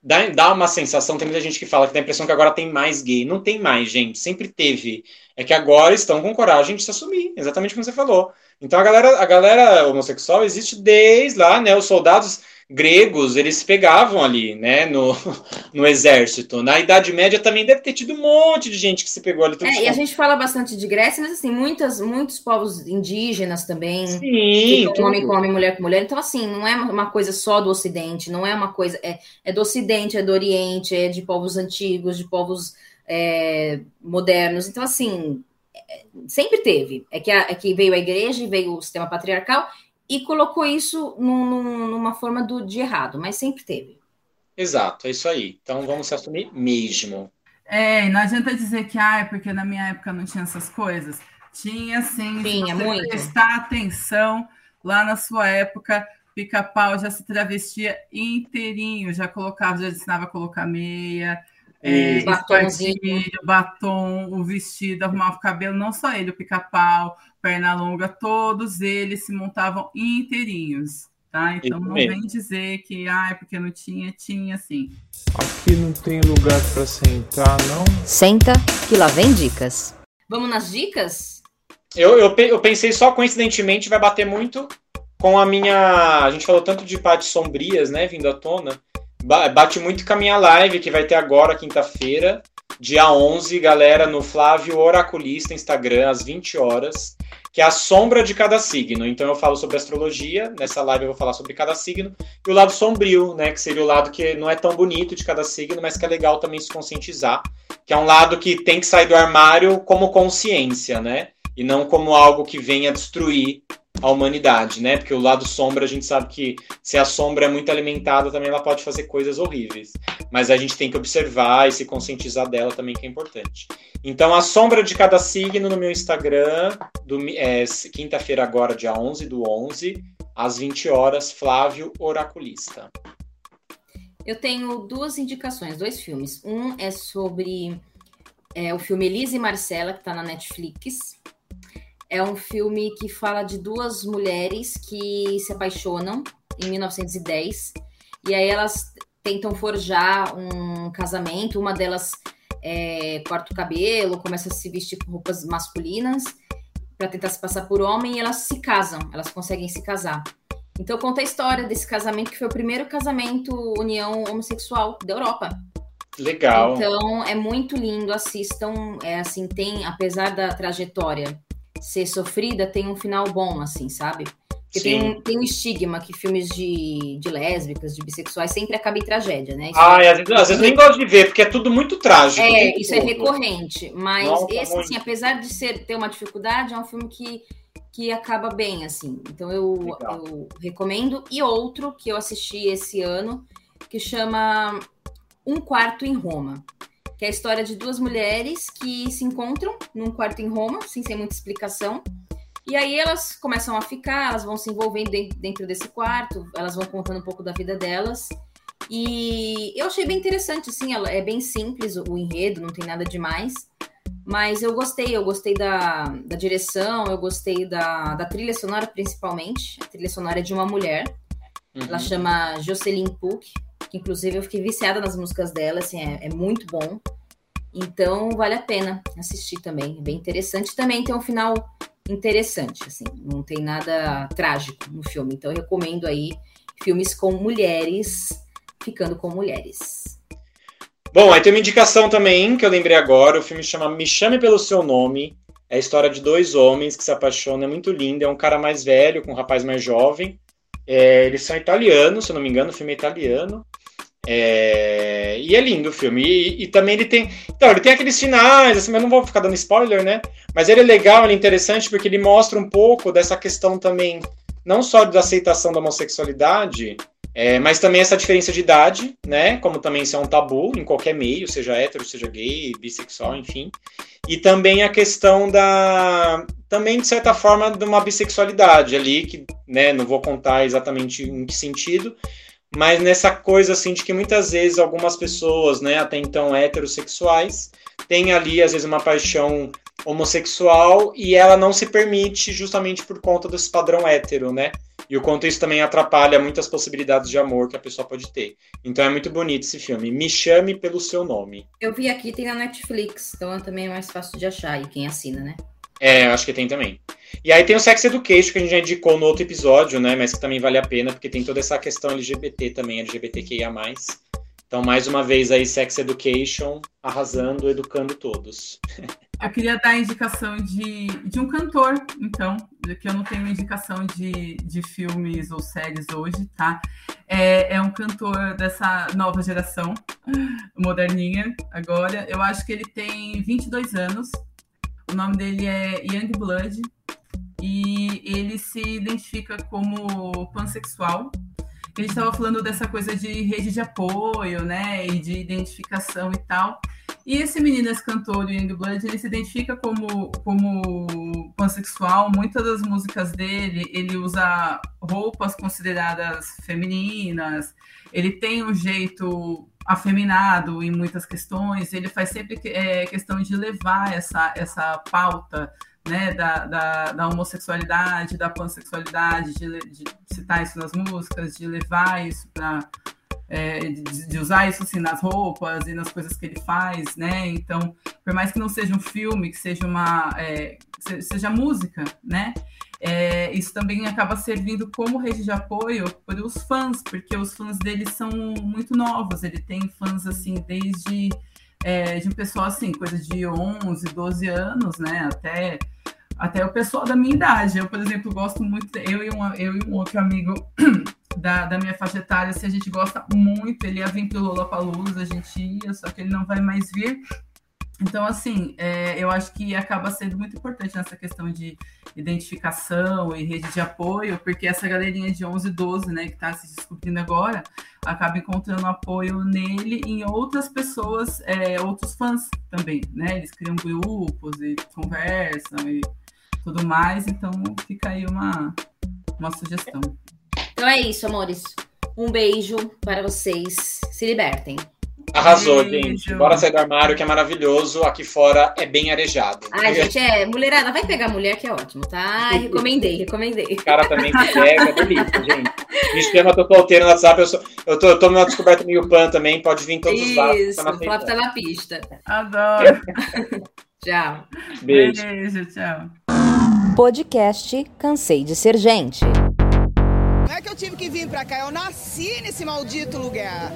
Dá, dá uma sensação, tem muita gente que fala que dá a impressão que agora tem mais gay. Não tem mais, gente. Sempre teve. É que agora estão com coragem de se assumir, exatamente como você falou. Então a galera, a galera homossexual existe desde lá, né? Os soldados gregos, eles pegavam ali, né, no, (laughs) no exército. Na Idade Média também deve ter tido um monte de gente que se pegou ali. É, e a gente fala bastante de Grécia, mas assim, muitas, muitos povos indígenas também. Sim. Homem com homem, mulher com mulher. Então, assim, não é uma coisa só do Ocidente, não é uma coisa. É, é do Ocidente, é do Oriente, é de povos antigos, de povos é, modernos. Então, assim, é, sempre teve. É que, a, é que veio a igreja e veio o sistema patriarcal e colocou isso num, numa forma do, de errado, mas sempre teve. Exato, é isso aí. Então vamos se assumir mesmo. É, não adianta dizer que ah, é porque na minha época não tinha essas coisas. Tinha sim, tinha muito. prestar atenção lá na sua época, pica-pau já se travestia inteirinho, já colocava, já ensinava a colocar meia, é, batom, o vestido, arrumava o cabelo, não só ele, o pica-pau, perna longa, todos eles se montavam inteirinhos, tá? Então Isso não mesmo. vem dizer que, ah, é porque não tinha, tinha sim. Aqui não tem lugar para sentar, não? Senta, que lá vem dicas. Vamos nas dicas? Eu, eu, eu pensei só coincidentemente, vai bater muito com a minha. A gente falou tanto de partes sombrias, né, vindo à tona. Bate muito com a minha live que vai ter agora, quinta-feira, dia 11, galera, no Flávio Oraculista Instagram, às 20 horas, que é a sombra de cada signo. Então eu falo sobre astrologia, nessa live eu vou falar sobre cada signo, e o lado sombrio, né, que seria o lado que não é tão bonito de cada signo, mas que é legal também se conscientizar, que é um lado que tem que sair do armário como consciência, né? E não como algo que venha destruir a humanidade, né? Porque o lado sombra a gente sabe que se a sombra é muito alimentada também ela pode fazer coisas horríveis. Mas a gente tem que observar e se conscientizar dela também que é importante. Então a sombra de cada signo no meu Instagram, é, quinta-feira agora, dia 11 do 11, às 20 horas, Flávio Oraculista. Eu tenho duas indicações, dois filmes. Um é sobre é, o filme Elise e Marcela, que está na Netflix é um filme que fala de duas mulheres que se apaixonam em 1910 e aí elas tentam forjar um casamento. Uma delas é, corta o cabelo, começa a se vestir com roupas masculinas para tentar se passar por homem e elas se casam, elas conseguem se casar. Então conta a história desse casamento que foi o primeiro casamento união homossexual da Europa. Legal. Então é muito lindo, assistam. É assim, tem, apesar da trajetória ser sofrida tem um final bom, assim, sabe? Porque tem um, tem um estigma que filmes de, de lésbicas, de bissexuais, sempre acabam em tragédia, né? Isso ah, é, às vezes, às vezes nem gosto de ver, porque é tudo muito trágico. É, isso é recorrente. Mas Nossa, esse, assim, apesar de ser, ter uma dificuldade, é um filme que, que acaba bem, assim. Então eu, eu recomendo. E outro que eu assisti esse ano, que chama Um Quarto em Roma que é a história de duas mulheres que se encontram num quarto em Roma, sem ser muita explicação. E aí elas começam a ficar, elas vão se envolvendo dentro desse quarto, elas vão contando um pouco da vida delas. E eu achei bem interessante, assim, ela é bem simples o enredo, não tem nada demais. Mas eu gostei, eu gostei da, da direção, eu gostei da, da trilha sonora, principalmente. A trilha sonora é de uma mulher. Uhum. Ela chama Jocelyn Puck inclusive eu fiquei viciada nas músicas dela, assim, é, é muito bom. Então vale a pena assistir também, é bem interessante. Também tem um final interessante, assim, não tem nada trágico no filme. Então eu recomendo aí filmes com mulheres ficando com mulheres. Bom, aí tem uma indicação também que eu lembrei agora. O filme chama Me Chame Pelo Seu Nome. É a história de dois homens que se apaixonam. É muito lindo. É um cara mais velho com um rapaz mais jovem. É, eles são italianos, se eu não me engano. O filme é italiano. É, e é lindo o filme. E, e, também ele tem. Então, ele tem aqueles finais, assim, mas não vou ficar dando spoiler, né? Mas ele é legal, ele é interessante porque ele mostra um pouco dessa questão também, não só da aceitação da homossexualidade, é, mas também essa diferença de idade, né? Como também isso é um tabu em qualquer meio, seja hétero, seja gay, bissexual, enfim. E também a questão da. Também, de certa forma, de uma bissexualidade ali, que né, não vou contar exatamente em que sentido, mas nessa coisa assim de que muitas vezes algumas pessoas, né, até então heterossexuais, têm ali às vezes uma paixão homossexual e ela não se permite justamente por conta desse padrão hétero, né? E o quanto isso também atrapalha muitas possibilidades de amor que a pessoa pode ter. Então é muito bonito esse filme. Me chame pelo seu nome. Eu vi aqui, tem na Netflix, então também é mais fácil de achar e quem assina, né? É, acho que tem também. E aí tem o Sex Education, que a gente já indicou no outro episódio, né? Mas que também vale a pena, porque tem toda essa questão LGBT também, LGBTQIA. Então, mais uma vez aí, Sex Education, arrasando, educando todos. (laughs) Eu queria dar a indicação de, de um cantor, então, que eu não tenho indicação de, de filmes ou séries hoje, tá? É, é um cantor dessa nova geração, moderninha, agora. Eu acho que ele tem 22 anos. O nome dele é Young Blood e ele se identifica como pansexual. A gente estava falando dessa coisa de rede de apoio, né, e de identificação e tal. E esse menino, esse cantor, o Youngblood, ele se identifica como, como pansexual. Muitas das músicas dele, ele usa roupas consideradas femininas. Ele tem um jeito afeminado em muitas questões. Ele faz sempre é, questão de levar essa, essa pauta né, da, da, da, homossexualidade, da pansexualidade, de, de, citar isso nas músicas, de levar isso para. É, de, de, usar isso assim nas roupas e nas coisas que ele faz, né? Então, por mais que não seja um filme, que seja uma. É, seja música, né? É, isso também acaba servindo como rede de apoio para os fãs, porque os fãs dele são muito novos, ele tem fãs assim desde é, de um pessoal assim, coisa de 11, 12 anos, né? Até até o pessoal da minha idade. Eu, por exemplo, gosto muito, eu e um, eu e um outro amigo (clears throat) da, da minha faixa etária, se a gente gosta muito, ele ia vir pro Lollapalooza, a gente ia, só que ele não vai mais vir. Então, assim, é, eu acho que acaba sendo muito importante nessa questão de identificação e rede de apoio, porque essa galerinha de 11, 12, né, que está se descobrindo agora, acaba encontrando apoio nele e em outras pessoas, é, outros fãs também, né? Eles criam grupos e conversam e tudo mais. Então fica aí uma, uma sugestão. Então é isso, amores. Um beijo para vocês. Se libertem. Arrasou, Beijo. gente. Bora sair do armário, que é maravilhoso. Aqui fora é bem arejado. Ai, gente, é. Mulherada, vai pegar mulher, que é ótimo, tá? Ai, recomendei, recomendei. Cara também se pega, é delícia, gente. Me chama, tô solteiro no WhatsApp. Eu, sou, eu, tô, eu tô numa descoberta meio pan também. Pode vir todos Isso, os lados. Isso, o Flávio tá na pista. Adoro. (laughs) tchau. Beijo. Beijo, tchau. Podcast Cansei de Ser Gente. Não é que eu tive que vir pra cá, eu nasci nesse maldito lugar.